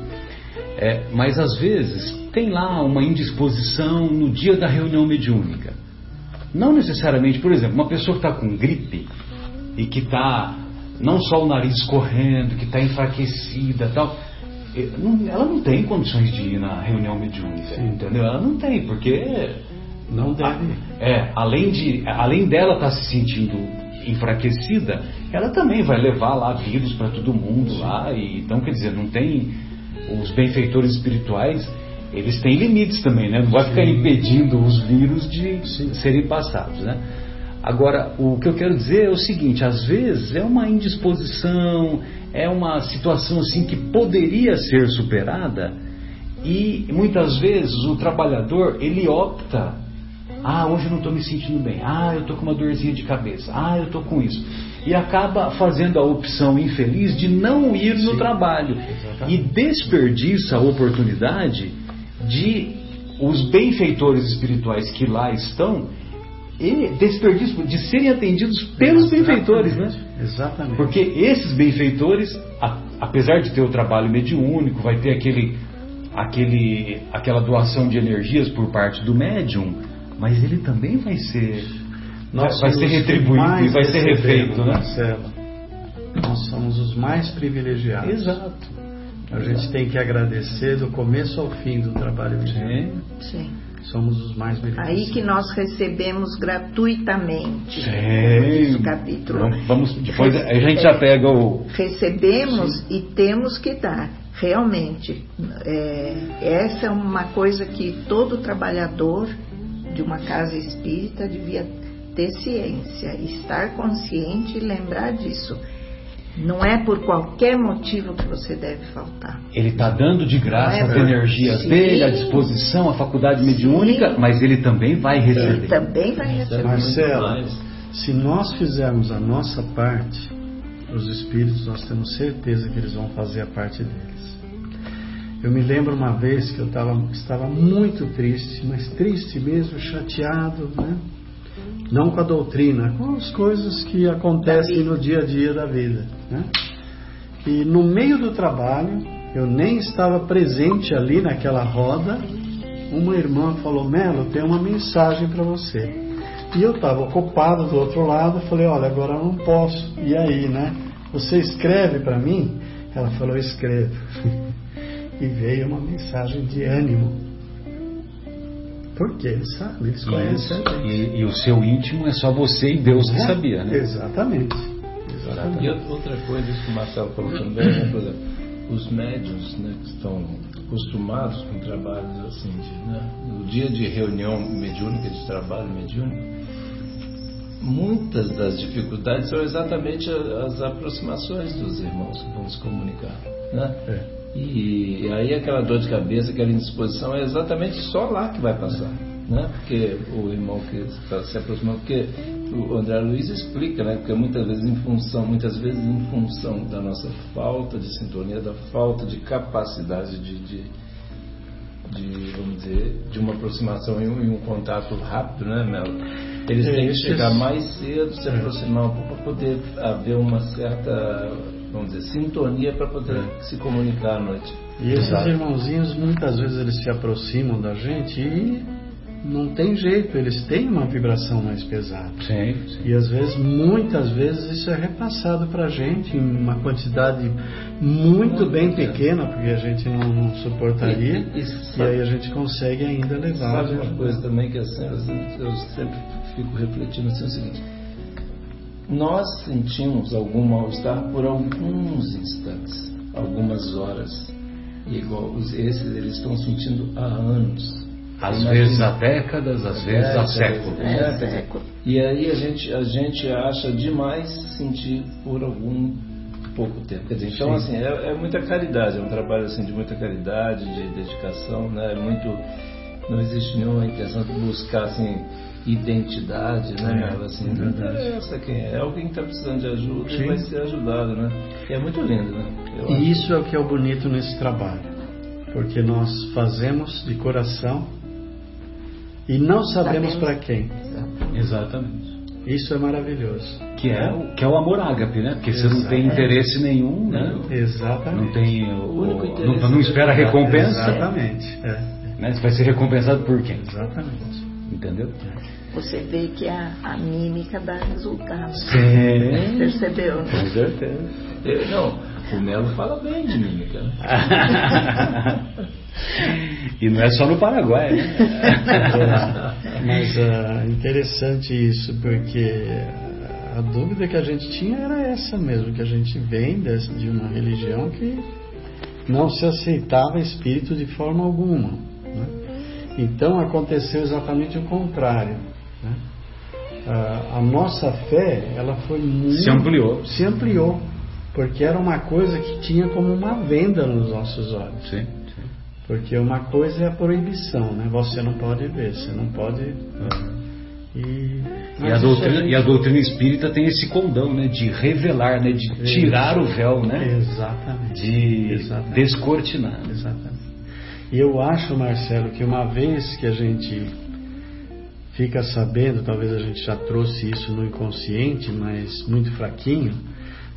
B: É, mas às vezes tem lá uma indisposição no dia da reunião mediúnica. Não necessariamente, por exemplo, uma pessoa que está com gripe e que está não só o nariz escorrendo, que está enfraquecida tal, ela não tem condições de ir na reunião mediúnica, entendeu? Ela não tem, porque
C: Não deve.
B: é, além, de, além dela estar se sentindo enfraquecida, ela também vai levar lá vírus para todo mundo lá. E, então, quer dizer, não tem. Os benfeitores espirituais, eles têm limites também, né? Não vai ficar impedindo os vírus de serem passados, né? Agora, o que eu quero dizer é o seguinte: às vezes é uma indisposição, é uma situação assim que poderia ser superada e muitas vezes o trabalhador ele opta ah, hoje eu não estou me sentindo bem. Ah, eu estou com uma dorzinha de cabeça. Ah, eu estou com isso. E acaba fazendo a opção infeliz de não ir Sim, no trabalho. Exatamente. E desperdiça a oportunidade de os benfeitores espirituais que lá estão e desperdício de serem atendidos pelos benfeitores, né?
C: Exatamente.
B: Porque esses benfeitores, apesar de ter o trabalho mediúnico, vai ter aquele, aquele, aquela doação de energias por parte do médium, mas ele também vai ser nós vai ser retribuído e vai ser refeito, né?
C: Marcelo, nós somos os mais privilegiados.
B: Exato.
C: A gente tem que agradecer do começo ao fim do trabalho
A: Sim. Sim.
C: Somos os mais beneficiados.
A: Aí que nós recebemos gratuitamente.
B: Sim.
A: capítulo.
B: Vamos, depois a gente já pega o.
A: Recebemos Sim. e temos que dar. Realmente, é, essa é uma coisa que todo trabalhador de uma casa espírita devia ter ciência, estar consciente e lembrar disso. Não é por qualquer motivo que você deve faltar.
B: Ele está dando de graça é as energias dele, a disposição, a faculdade Sim. mediúnica, mas ele também vai receber.
A: Ele também vai receber.
C: Marcelo, se nós fizermos a nossa parte, os espíritos, nós temos certeza que eles vão fazer a parte deles. Eu me lembro uma vez que eu tava, estava muito triste, mas triste mesmo, chateado, né? Não com a doutrina, com as coisas que acontecem no dia a dia da vida. Né? E no meio do trabalho, eu nem estava presente ali naquela roda, uma irmã falou: Melo, tem uma mensagem para você. E eu estava ocupado do outro lado, falei: Olha, agora eu não posso. E aí, né? Você escreve para mim? Ela falou: Escrevo. [LAUGHS] e veio uma mensagem de ânimo porque eles sabem, eles conhecem
B: gente. E, e, o seu íntimo é só você e Deus que é, sabia, né?
C: Exatamente.
D: Exatamente. E outra coisa, isso que o Marcelo falou também, né, por exemplo, os médios né, que estão acostumados com trabalhos assim, de, né, no dia de reunião mediúnica, de trabalho mediúnico, muitas das dificuldades são exatamente as aproximações dos irmãos que vão se comunicar. Né? É. E aí aquela dor de cabeça, aquela indisposição é exatamente só lá que vai passar. Né? Porque o irmão que está se aproximando, porque o André Luiz explica, né? Porque muitas vezes em função, muitas vezes em função da nossa falta de sintonia, da falta de capacidade de, de, de vamos dizer, de uma aproximação e um, e um contato rápido, né, Melo? Eles têm que chegar mais cedo, se aproximar um pouco para poder haver uma certa vamos dizer, sintonia para poder é. se comunicar à noite.
C: E esses Exato. irmãozinhos, muitas vezes eles se aproximam da gente e não tem jeito, eles têm uma vibração mais pesada.
B: Sim, sim.
C: E às vezes, muitas vezes, isso é repassado para a gente em uma quantidade muito, bem pequena, porque a gente não, não suportaria. E, e, e, aí a gente consegue ainda levar.
D: Sabe uma coisa também que assim, eu sempre fico refletindo assim, é o seguinte nós sentimos algum mal-estar por alguns instantes, algumas horas. E igual esses eles estão sentindo há anos.
B: Às vezes há décadas, às vezes há séculos.
D: É, século. E aí a gente, a gente acha demais sentir por algum pouco tempo. Quer dizer, então assim, é, é, muita caridade, é um trabalho assim de muita caridade, de dedicação, né? É muito, não existe nenhuma intenção de buscar assim identidade, né? É, assim, não interessa quem é, é alguém que está precisando de ajuda Sim. e vai ser ajudado, né? E é muito lindo, né?
C: Eu e isso é o que é o bonito nesse trabalho, porque nós fazemos de coração e não sabemos para quem.
B: Exatamente.
C: Isso é maravilhoso.
B: Que é, o, que é o amor ágape, né? Porque Exatamente. você não tem interesse nenhum, né?
C: Exatamente.
B: Não tem o, o não, não, espera recompensa.
C: Exatamente. É.
B: Né? Você vai ser recompensado por quem?
C: Exatamente.
B: Entendeu?
A: Você vê que a, a mímica dá resultado.
B: Sim.
A: Percebeu?
B: Com certeza.
D: Eu, não, o Melo fala bem de mímica. [LAUGHS] Né?
B: e não é só no Paraguai, né? [LAUGHS]
C: Mas uh, interessante isso, porque a dúvida que a gente tinha era essa mesmo, que a gente vem de uma religião que não se aceitava espírito de forma alguma. Né? Então aconteceu exatamente o contrário. Né? a, a nossa fé ela foi muito,
B: se ampliou.
C: Se ampliou. Porque era uma coisa que tinha como uma venda nos nossos olhos.
B: Sim.
C: Porque uma coisa é a proibição, né? Você não pode ver, você não pode. Uhum.
B: E, e, a doutrina, gente... e a doutrina espírita tem esse condão, né? De revelar, né? De tirar o véu, né?
C: Exatamente.
B: De
C: Exatamente.
B: descortinar.
C: Exatamente. E eu acho, Marcelo, que uma vez que a gente fica sabendo, talvez a gente já trouxe isso no inconsciente, mas muito fraquinho,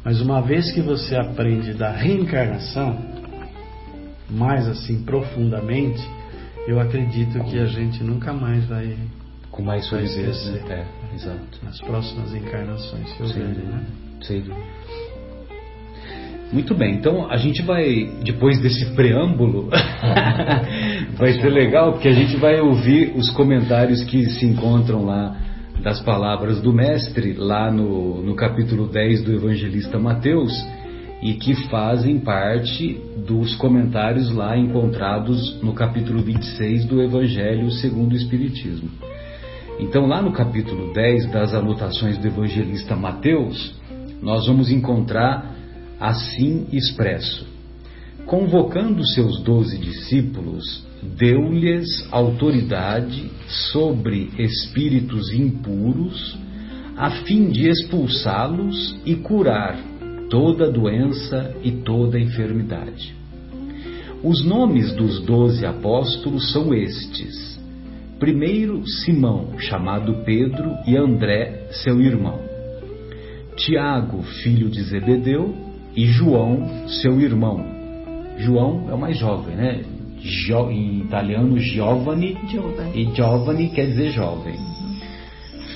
C: mas uma vez que você aprende da reencarnação, mais assim profundamente, eu acredito que a gente nunca mais vai
B: com mais solidez, né? É, exato.
C: Nas próximas encarnações, se houver, né?
B: Sim. Muito bem, então a gente vai, depois desse preâmbulo, [LAUGHS] vai ser legal porque a gente vai ouvir os comentários que se encontram lá das palavras do Mestre, lá no, no capítulo 10 do Evangelista Mateus, e que fazem parte dos comentários lá encontrados no capítulo 26 do Evangelho segundo o Espiritismo. Então, lá no capítulo 10 das anotações do evangelista Mateus, nós vamos encontrar assim expresso: Convocando seus doze discípulos, deu-lhes autoridade sobre espíritos impuros, a fim de expulsá-los e curar toda doença e toda enfermidade. Os nomes dos doze apóstolos são estes Primeiro Simão, chamado Pedro, e André, seu irmão. Tiago, filho de Zebedeu, e João, seu irmão. João é o mais jovem, né? Jo, em italiano, Giovanni,
A: Giovanni.
B: E Giovanni quer dizer jovem.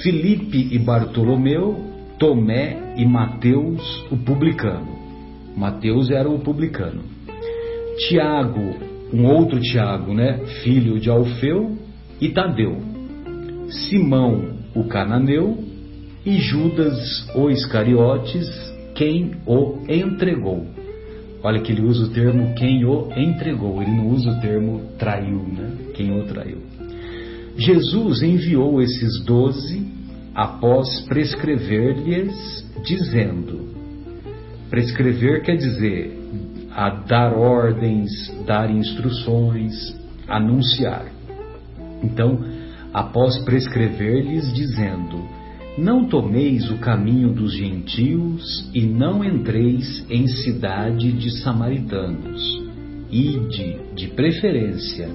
B: Filipe e Bartolomeu, Tomé e Mateus, o publicano. Mateus era o publicano. Tiago, um outro Tiago, né? Filho de Alfeu, e Tadeu, Simão o cananeu e Judas o Iscariotes, quem o entregou. Olha que ele usa o termo quem o entregou, ele não usa o termo traiu, né? Quem o traiu. Jesus enviou esses doze após prescrever-lhes, dizendo: prescrever quer dizer a dar ordens, dar instruções, anunciar. Então, após prescrever-lhes, dizendo: Não tomeis o caminho dos gentios e não entreis em cidade de samaritanos. Ide, de preferência,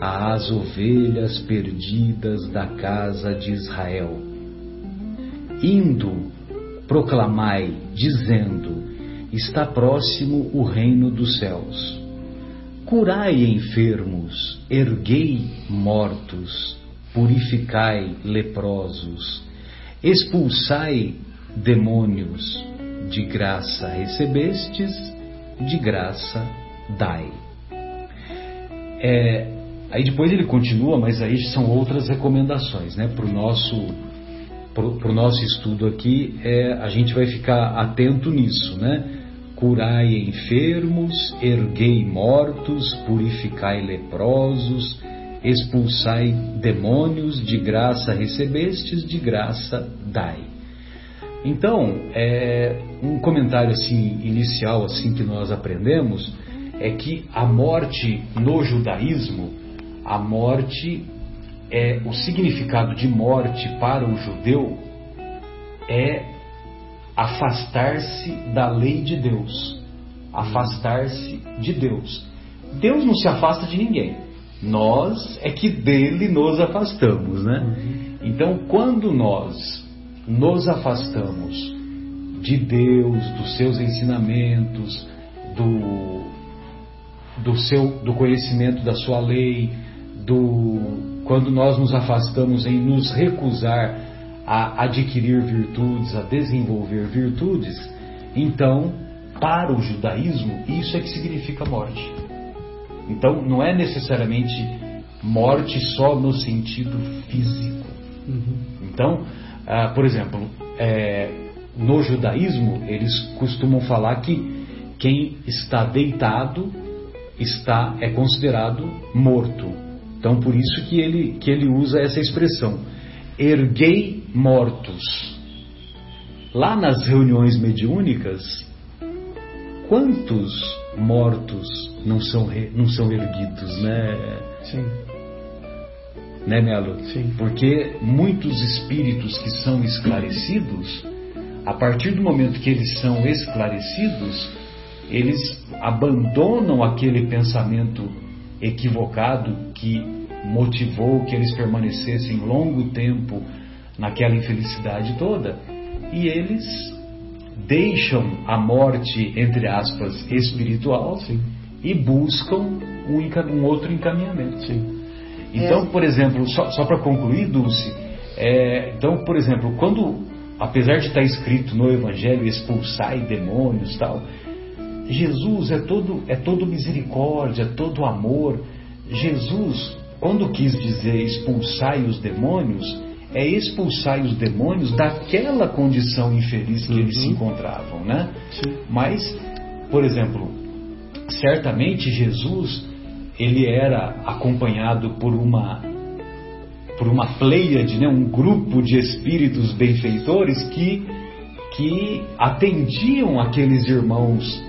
B: às ovelhas perdidas da casa de Israel. Indo, proclamai, dizendo: Está próximo o reino dos céus. Curai enfermos, erguei mortos, purificai leprosos, expulsai demônios, de graça recebestes, de graça dai. É, aí depois ele continua, mas aí são outras recomendações, né? Para o nosso, pro, nosso estudo aqui, é, a gente vai ficar atento nisso, né? curai enfermos, erguei mortos, purificai leprosos, expulsai demônios, de graça recebestes, de graça dai. Então, é, um comentário assim inicial assim que nós aprendemos é que a morte no judaísmo, a morte é o significado de morte para o judeu é afastar-se da lei de Deus, afastar-se de Deus. Deus não se afasta de ninguém. Nós é que dele nos afastamos, né? Então, quando nós nos afastamos de Deus, dos seus ensinamentos, do, do seu do conhecimento da sua lei, do quando nós nos afastamos em nos recusar a adquirir virtudes, a desenvolver virtudes, então, para o judaísmo, isso é que significa morte. Então, não é necessariamente morte só no sentido físico. Uhum. Então, ah, por exemplo, é, no judaísmo, eles costumam falar que quem está deitado está é considerado morto. Então, por isso que ele, que ele usa essa expressão erguei mortos. Lá nas reuniões mediúnicas, quantos mortos não são, não são erguidos, né?
C: Sim.
B: Né, Melo?
C: Sim.
B: Porque muitos espíritos que são esclarecidos, a partir do momento que eles são esclarecidos, eles abandonam aquele pensamento equivocado que motivou que eles permanecessem longo tempo naquela infelicidade toda e eles deixam a morte, entre aspas, espiritual Sim. e buscam um, um outro encaminhamento. Sim. Então, é. por exemplo, só, só para concluir, Dulce, é, então, por exemplo, quando, apesar de estar escrito no Evangelho, expulsar demônios tal, Jesus é todo, é todo misericórdia, todo amor. Jesus, quando quis dizer expulsai os demônios, é expulsar os demônios daquela condição infeliz que uhum. eles se uhum. encontravam, né? Sim. Mas, por exemplo, certamente Jesus ele era acompanhado por uma por uma pleiade, né, um grupo de espíritos benfeitores que que atendiam aqueles irmãos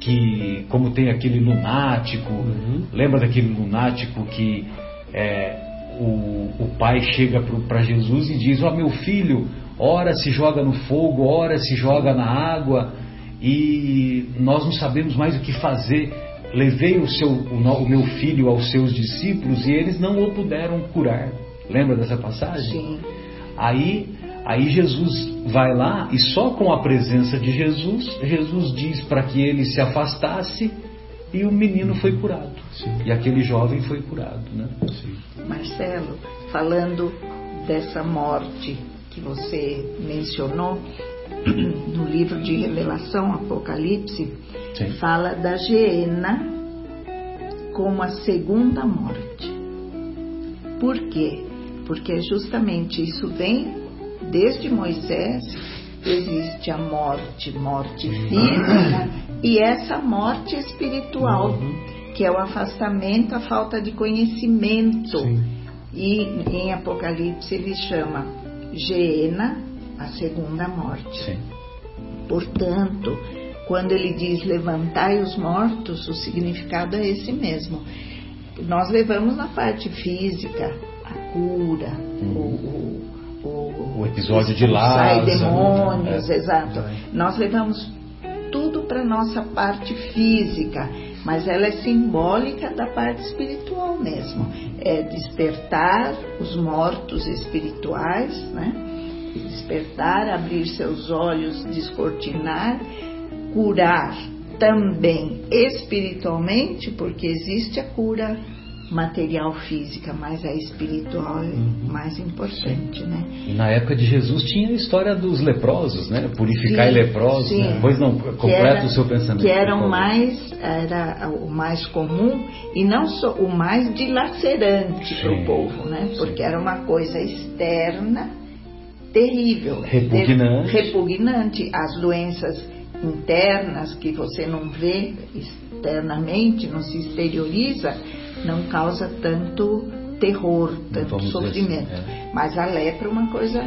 B: que, como tem aquele lunático, uhum. lembra daquele lunático que é, o, o pai chega para Jesus e diz: Ó oh, meu filho, ora se joga no fogo, ora se joga na água, e nós não sabemos mais o que fazer. Levei o, seu, o, o meu filho aos seus discípulos e eles não o puderam curar. Lembra dessa passagem?
A: Sim.
B: Aí, aí Jesus vai lá e só com a presença de Jesus, Jesus diz para que ele se afastasse e o menino foi curado. Sim. E aquele jovem foi curado. Né?
A: Sim. Marcelo, falando dessa morte que você mencionou, [CLEARS THROAT] no livro de Revelação, Apocalipse, Sim. fala da Geena como a segunda morte. Por quê? Porque justamente isso vem desde Moisés, existe a morte, morte física, e essa morte espiritual, uhum. que é o afastamento, a falta de conhecimento. Sim. E em Apocalipse ele chama Geena, a segunda morte. Sim. Portanto, quando ele diz levantai os mortos, o significado é esse mesmo. Nós levamos na parte física a cura, uhum. o,
B: o, o, episódio de Lázaro,
A: demônios, né? exato. Nós levamos para nossa parte física, mas ela é simbólica da parte espiritual mesmo. É despertar os mortos espirituais, né? Despertar, abrir seus olhos, descortinar, curar também espiritualmente, porque existe a cura material física, mas a espiritual é uhum. mais importante, né?
B: E na época de Jesus tinha a história dos leprosos, né? Purificar sim, leprosos, sim. Né? pois não, completa o seu pensamento.
A: Que eram mais, era o mais comum e não só o mais dilacerante para o povo, né? Porque sim. era uma coisa externa terrível,
B: repugnante.
A: repugnante. As doenças internas que você não vê externamente, não se exterioriza, não causa tanto terror, tanto sofrimento. Assim, é. Mas a lepra é uma coisa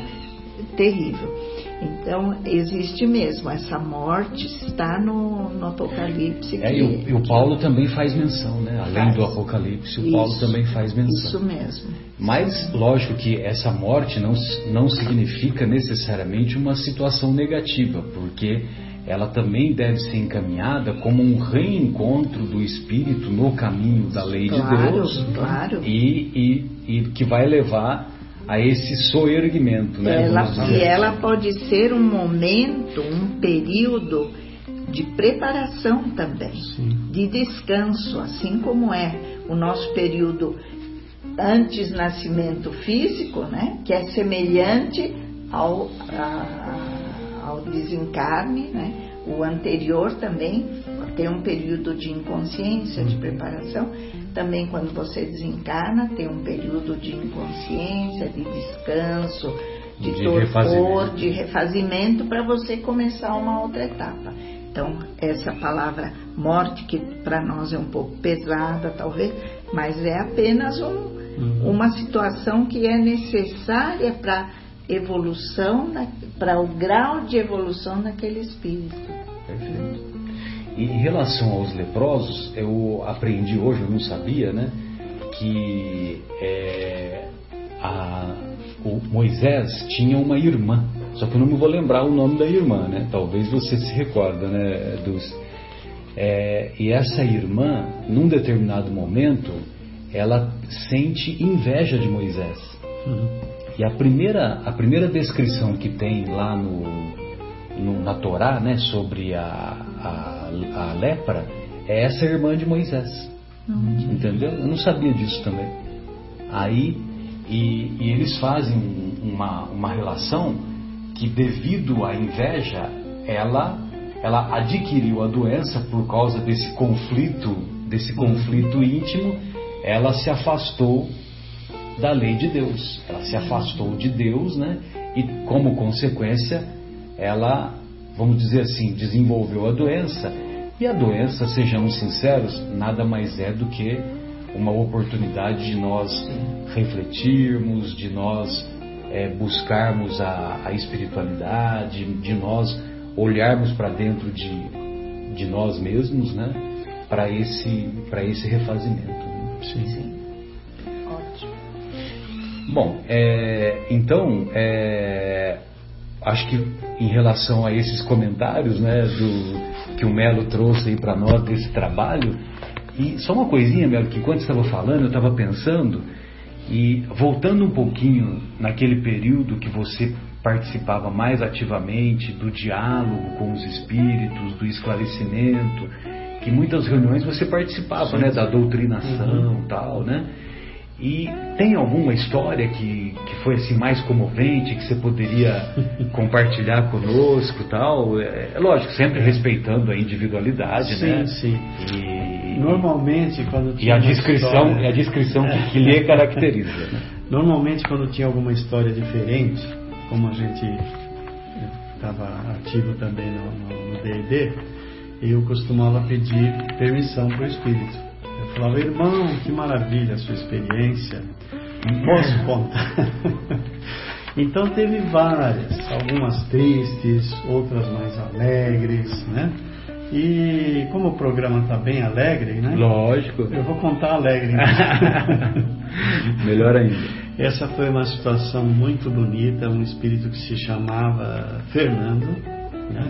A: terrível. Então, existe mesmo, essa morte está no, no Apocalipse.
B: É, e, o, e, o, Paulo também faz menção, né? Além faz. do Apocalipse, o isso, Paulo também faz menção.
A: Isso mesmo.
B: Mas, lógico que essa morte não, não significa necessariamente uma situação negativa, porque ela também deve ser encaminhada como um reencontro do espírito no caminho da lei claro, de Deus
A: claro.
B: E, e, e, que vai levar a esse soerguimento. Né?
A: Ela, e ela pode ser um momento, um período de preparação também, Sim. de descanso, assim como é o nosso período antes nascimento físico, né, que é semelhante ao, a, ao desencarne, né? O anterior também tem um período de inconsciência, de preparação. Também quando você desencarna, tem um período de inconsciência, de descanso, de, de torpor, refazimento. de refazimento para você começar uma outra etapa. Então, essa palavra morte, que para nós é um pouco pesada, talvez, mas é apenas um, uhum. uma situação que é necessária para evolução, para o grau de evolução daquele espírito.
B: Perfeito. E em relação aos leprosos, eu aprendi hoje, eu não sabia, né, que é, a, o Moisés tinha uma irmã, só que eu não me vou lembrar o nome da irmã, né? Talvez você se recorda, né, dos é, e essa irmã, num determinado momento, ela sente inveja de Moisés. Uhum. E a primeira, a primeira descrição que tem lá no, no na Torá, né, sobre a, a, a, lepra, é essa irmã de Moisés. Uhum. Entendeu? Eu não sabia disso também. Aí, e, e eles fazem uma, uma relação que, devido à inveja, ela ela adquiriu a doença por causa desse conflito, desse conflito íntimo, ela se afastou da lei de Deus. Ela se afastou de Deus, né? E como consequência, ela, vamos dizer assim, desenvolveu a doença. E a doença, sejamos sinceros, nada mais é do que uma oportunidade de nós refletirmos, de nós é, buscarmos a, a espiritualidade, de nós olharmos para dentro de, de nós mesmos, né? Para esse, esse refazimento. Né?
A: Sim. Sim.
B: Bom, é, então, é, acho que em relação a esses comentários, né, do, que o Melo trouxe aí para nós desse trabalho, e só uma coisinha, Melo, que enquanto estava falando, eu estava pensando, e voltando um pouquinho naquele período que você participava mais ativamente do diálogo com os espíritos, do esclarecimento, que muitas reuniões você participava, né, da doutrinação, uhum. tal, né? E tem alguma história que, que foi assim mais comovente que você poderia [LAUGHS] compartilhar conosco, tal? É, é, lógico, sempre respeitando a individualidade,
C: sim,
B: né?
C: Sim, sim. Normalmente quando
B: tinha e a descrição, história... a descrição que, que lhe [LAUGHS] caracteriza. Né?
C: Normalmente quando tinha alguma história diferente, como a gente estava ativo também no D&D, eu costumava pedir permissão para o Espírito. Falava, irmão, que maravilha a sua experiência, posso contar? [LAUGHS] então teve várias, algumas tristes, outras mais alegres, né? E como o programa está bem alegre, né?
B: Lógico.
C: Eu vou contar alegre. [LAUGHS]
B: Melhor ainda.
C: Essa foi uma situação muito bonita, um espírito que se chamava Fernando. Né?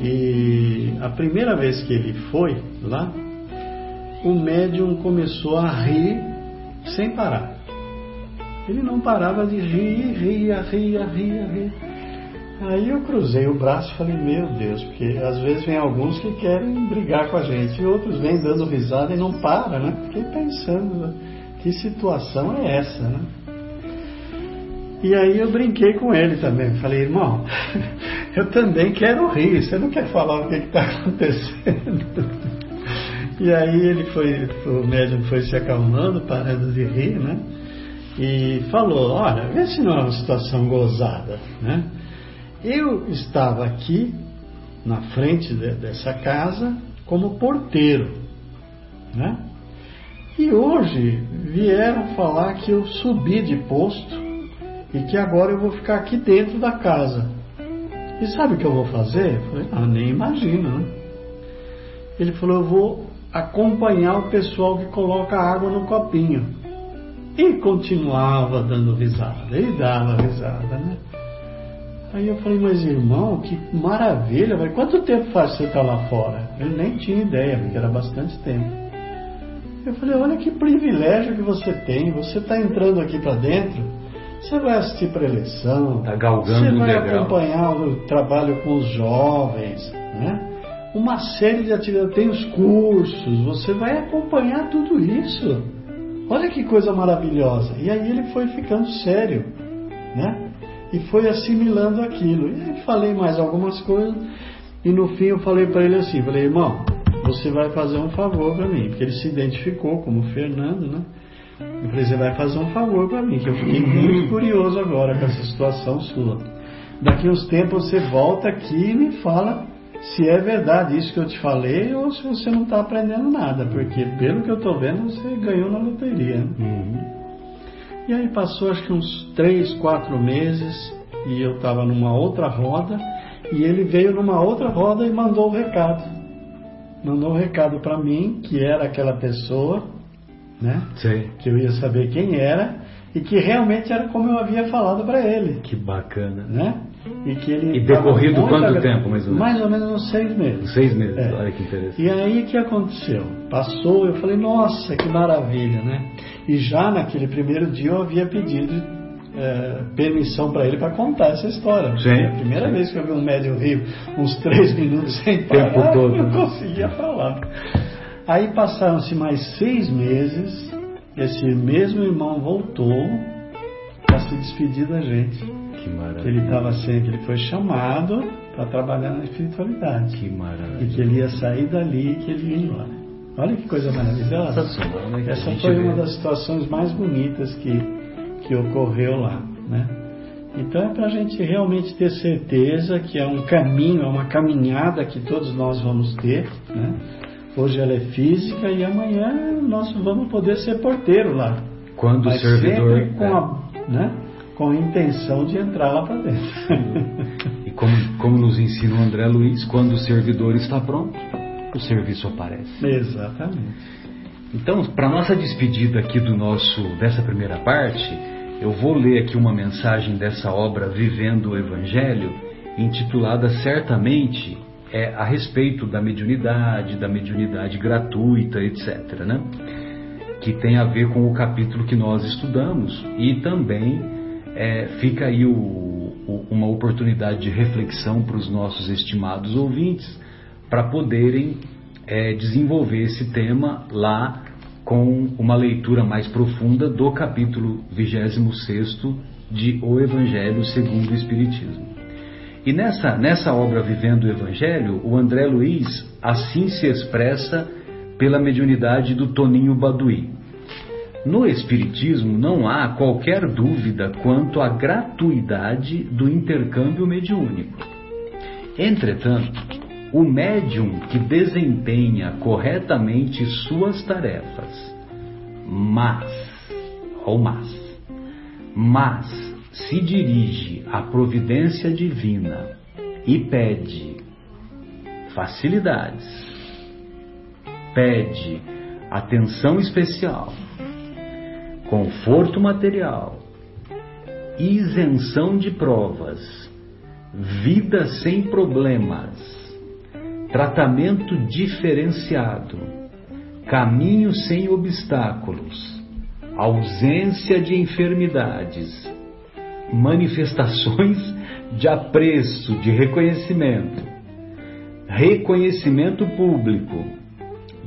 C: E a primeira vez que ele foi lá, o médium começou a rir sem parar. Ele não parava de rir, ria, ria, ria, ria. Aí eu cruzei o braço e falei, meu Deus, porque às vezes vem alguns que querem brigar com a gente e outros vêm dando risada e não para, né? Fiquei pensando, né? que situação é essa, né? E aí eu brinquei com ele também. Falei, irmão, [LAUGHS] eu também quero rir. Você não quer falar o que está [LAUGHS] acontecendo? E aí ele foi, o médium foi se acalmando, parando de rir, né? E falou, olha, vê se não é uma situação gozada, né? Eu estava aqui na frente de, dessa casa como porteiro, né? E hoje vieram falar que eu subi de posto e que agora eu vou ficar aqui dentro da casa. E sabe o que eu vou fazer? Eu falei, ah, nem imagino, né? Ele falou, eu vou acompanhar o pessoal que coloca água no copinho. E continuava dando risada, e dava risada, né? Aí eu falei, mas irmão, que maravilha, vai. quanto tempo faz que você está lá fora? Ele nem tinha ideia, porque era bastante tempo. Eu falei, olha que privilégio que você tem, você está entrando aqui para dentro, você vai assistir preleção,
B: tá galgando
C: você vai
B: um
C: acompanhar o trabalho com os jovens, né? Uma série de atividades, tem os cursos, você vai acompanhar tudo isso. Olha que coisa maravilhosa. E aí ele foi ficando sério, né? E foi assimilando aquilo. E aí falei mais algumas coisas, e no fim eu falei para ele assim, falei, irmão, você vai fazer um favor para mim, porque ele se identificou como Fernando, né? Eu falei, você vai fazer um favor para mim, que eu fiquei muito [LAUGHS] curioso agora com essa situação sua. Daqui uns tempos você volta aqui e me fala se é verdade isso que eu te falei ou se você não está aprendendo nada, porque pelo que eu estou vendo você ganhou na loteria.
B: Uhum.
C: E aí passou acho que uns três, quatro meses e eu estava numa outra roda e ele veio numa outra roda e mandou o recado. Mandou um recado para mim, que era aquela pessoa, né?
B: Sim.
C: Que eu ia saber quem era e que realmente era como eu havia falado para ele,
B: Que bacana.
C: né? E que ele
B: E decorrido quanto
C: agra-
B: tempo, mais ou menos?
C: Mais ou menos uns seis meses.
B: Seis meses,
C: É.
B: olha que interessante.
C: E aí o que aconteceu? Passou, eu falei, nossa, que maravilha, né? E já naquele primeiro dia eu havia pedido é, permissão para ele para contar essa história.
B: Sim,
C: É a primeira
B: sim.
C: vez que eu vi um médium rio uns três [LAUGHS] minutos sem
B: Tempo
C: parar,
B: todo,
C: eu não
B: né?
C: conseguia falar. Aí passaram-se mais seis meses, esse mesmo irmão voltou para se despedir da gente.
B: Que
C: Que
B: maravilha.
C: ele estava sendo, que ele foi chamado para trabalhar na espiritualidade
B: Que
C: e
B: maravilha.
C: que ele ia sair dali e que ele ia embora. Olha que coisa maravilhosa.
B: Né, que
C: Essa foi uma das situações mais bonitas que, que ocorreu lá, né? Então é para a gente realmente ter certeza que é um caminho, é uma caminhada que todos nós vamos ter, né? Hoje ela é física e amanhã nós vamos poder ser porteiro lá.
B: Quando o
C: Mas
B: servidor.
C: sempre com a, né? Com a intenção de entrar lá para dentro.
B: E como, como nos ensina o André Luiz, quando o servidor está pronto, o serviço aparece.
C: Exatamente.
B: Então, para nossa despedida aqui do nosso dessa primeira parte, eu vou ler aqui uma mensagem dessa obra Vivendo o Evangelho, intitulada certamente é, a respeito da mediunidade, da mediunidade gratuita, etc. Né? Que tem a ver com o capítulo que nós estudamos e também é, fica aí o, o- uma oportunidade de reflexão para os nossos estimados ouvintes para poderem é, desenvolver esse tema lá com uma leitura mais profunda do capítulo 26 de O Evangelho segundo o Espiritismo. E nessa, nessa obra Vivendo o Evangelho, o André Luiz assim se expressa pela mediunidade do Toninho Baduí. No Espiritismo não há qualquer dúvida quanto à gratuidade do intercâmbio mediúnico. Entretanto, o médium que desempenha corretamente suas tarefas, mas, ou mas, mas se dirige à providência divina e pede facilidades, pede atenção especial, conforto material, isenção de provas, vida sem problemas, tratamento diferenciado, caminho sem obstáculos, ausência de enfermidades, manifestações [LAUGHS] de apreço, de reconhecimento, reconhecimento público,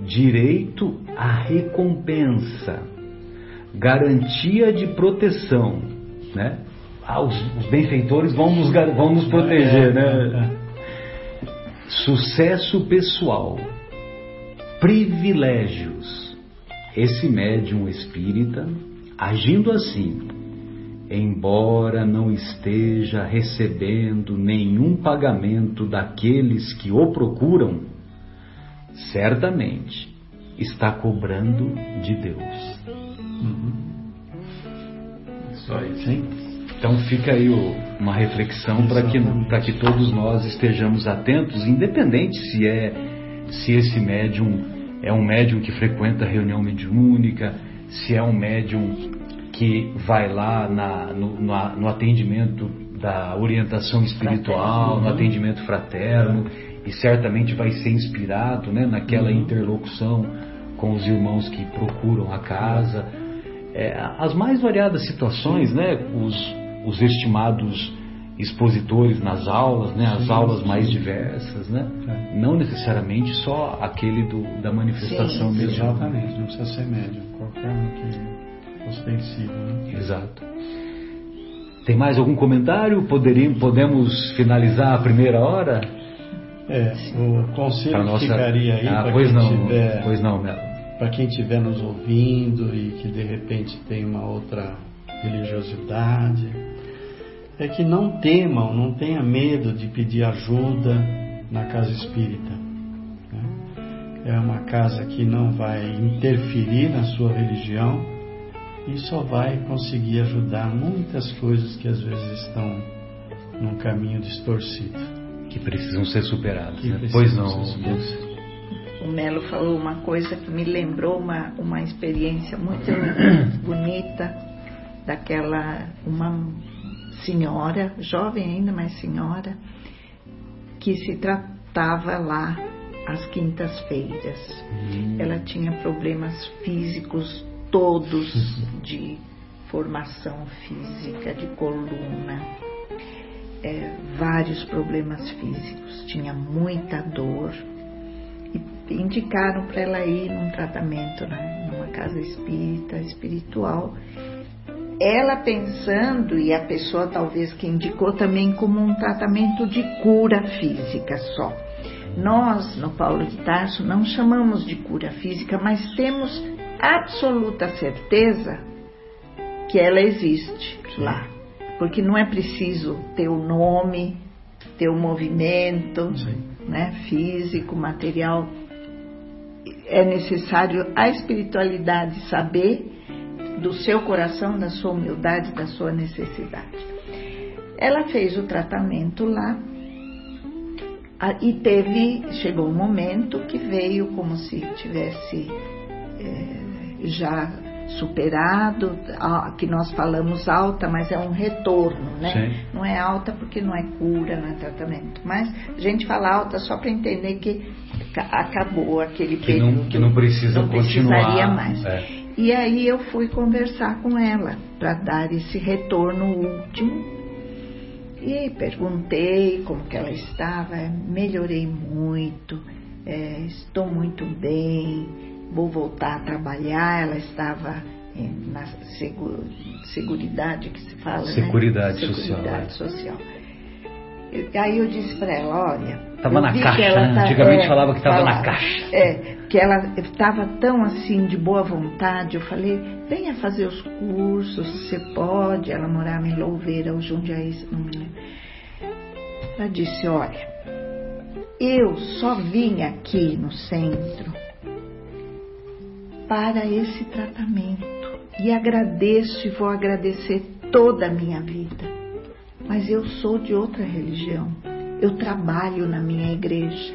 B: direito à recompensa, garantia de proteção, né? Ah, os, os benfeitores vão nos, vão nos proteger, né? Sucesso pessoal, privilégios. Esse médium espírita, agindo assim, embora não esteja recebendo nenhum pagamento daqueles que o procuram, certamente está cobrando de Deus.
D: Só isso.
C: Sim.
B: Então fica aí o- uma reflexão para que, que todos nós estejamos atentos, independente se é se esse médium é um médium que frequenta reunião mediúnica, se é um médium que vai lá na- no, no- no atendimento da orientação espiritual, no atendimento fraterno, e certamente vai ser inspirado né, naquela interlocução com os irmãos que procuram a casa. É, as mais variadas situações, né, os, os estimados expositores nas aulas, né, as
C: Sim,
B: aulas
C: sim.
B: mais diversas, né,
C: É.
B: não necessariamente só aquele do, da manifestação
A: Sim,
B: mesmo.
C: Exatamente, não precisa ser médium, qualquer um que ostensivo. Né?
B: Exato. Tem mais algum comentário? Poderíamos, podemos finalizar a primeira hora?
C: É, o conselho
B: nossa-
C: ficaria aí
B: ah,
C: para
B: pois
C: quem
B: não,
C: tiver
B: pois não, Melo.
C: Para quem estiver nos ouvindo e que de repente tem uma outra religiosidade, é que não temam, não tenha medo de pedir ajuda na casa espírita. né? É uma casa que não vai interferir na sua religião, e só vai conseguir ajudar muitas coisas que às vezes estão num caminho distorcido.
B: Que precisam ser superadas. Né? Pois não.
A: O Melo falou uma coisa que me lembrou uma, uma experiência muito [CLEARS THROAT] bonita daquela uma senhora, jovem ainda, mas senhora, que se tratava lá às quintas-feiras. Hum. Ela tinha problemas físicos todos [LAUGHS] de formação física, de coluna, é, vários problemas físicos, tinha muita dor indicaram para ela ir num tratamento, né, numa casa espírita, espiritual. Ela pensando, e a pessoa talvez que indicou também como um tratamento de cura física só. Nós, no Paulo de Tarso, não chamamos de cura física, mas temos absoluta certeza que ela existe lá. Porque não é preciso ter o nome, ter o movimento né, físico, material. É necessário a espiritualidade saber do seu coração, da sua humildade, da sua necessidade. Ela fez o tratamento lá e teve, chegou um momento que veio como se tivesse é, já superado, que nós falamos alta, mas é um retorno, né? Sim. Não é alta porque não é cura, não é tratamento. Mas a gente fala alta só para entender que acabou aquele
B: que
A: período.
B: Não, que não precisa
A: não
B: continuar.
A: Precisaria mais. É. E aí eu fui conversar com ela para dar esse retorno último e perguntei como que ela estava, melhorei muito, é, estou muito bem, vou voltar a trabalhar. Ela estava é, na segura, seguridade que se fala,
B: Seguridade
A: né?
B: social.
A: Seguridade social. Aí eu disse para ela, olha.
B: Estava na caixa, né? tá, Antigamente é, falava que estava na caixa.
A: É, que ela estava tão assim de boa vontade. Eu falei, venha fazer os cursos, você pode. Ela morava em Louveira, ou Jundiaí, não me lembro. Ela disse, olha, eu só vim aqui no centro para esse tratamento e agradeço e vou agradecer toda a minha vida mas eu sou de outra religião. Eu trabalho na minha igreja.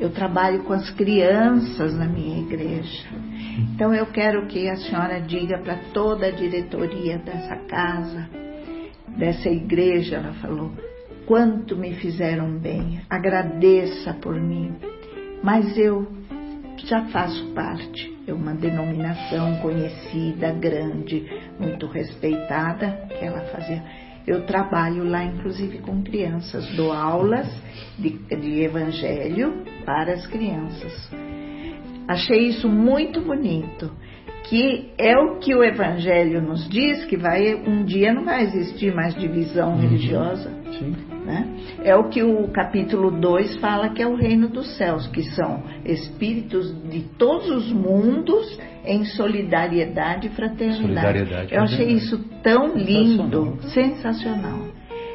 A: Eu trabalho com as crianças na minha igreja. Então eu quero que a senhora diga para toda a diretoria dessa casa, dessa igreja, ela falou, quanto me fizeram bem. Agradeça por mim. Mas eu já faço parte. É uma denominação conhecida, grande, muito respeitada, que ela fazia eu trabalho lá, inclusive, com crianças, dou aulas de, de evangelho para as crianças. Achei isso muito bonito, que é o que o evangelho nos diz, que vai um dia não vai existir mais divisão uhum. religiosa. Sim. Né? É o que o capítulo 2 fala que é o reino dos céus, que são espíritos de todos os mundos em solidariedade e fraternidade. Solidariedade, Eu achei isso tão lindo, sensacional. sensacional.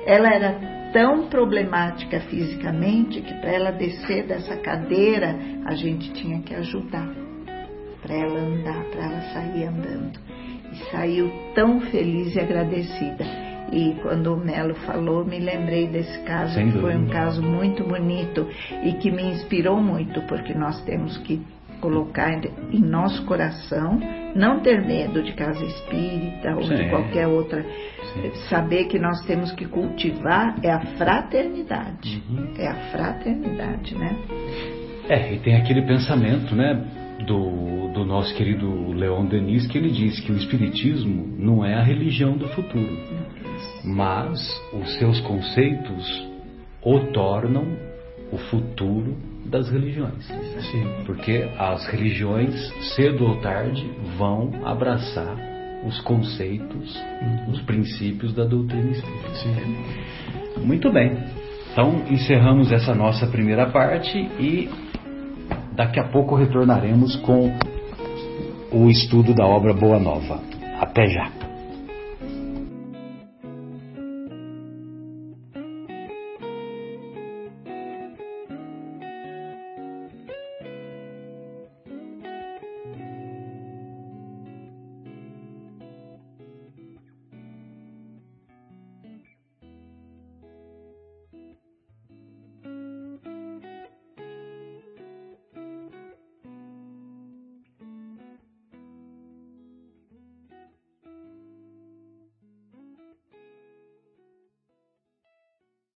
A: Ela era tão problemática fisicamente que para ela descer dessa cadeira a gente tinha que ajudar para ela andar, para ela sair andando. E saiu tão feliz e agradecida. E quando o Melo falou, me lembrei desse caso, Sem que foi um caso muito bonito e que me inspirou muito, porque nós temos que colocar em nosso coração, não ter medo de casa espírita ou Sim. de qualquer outra, Sim. saber que nós temos que cultivar é a fraternidade, uhum. é a fraternidade, né?
B: É, e tem aquele pensamento, né, do, do nosso querido Leon Denis, que ele diz que o Espiritismo não é a religião do futuro mas os seus conceitos o tornam o futuro das religiões. Sim. Porque as religiões, cedo ou tarde, vão abraçar os conceitos, uhum. os princípios da doutrina espírita. Sim. Muito bem. Então, encerramos essa nossa primeira parte e daqui a pouco retornaremos com o estudo da obra Boa Nova. Até já!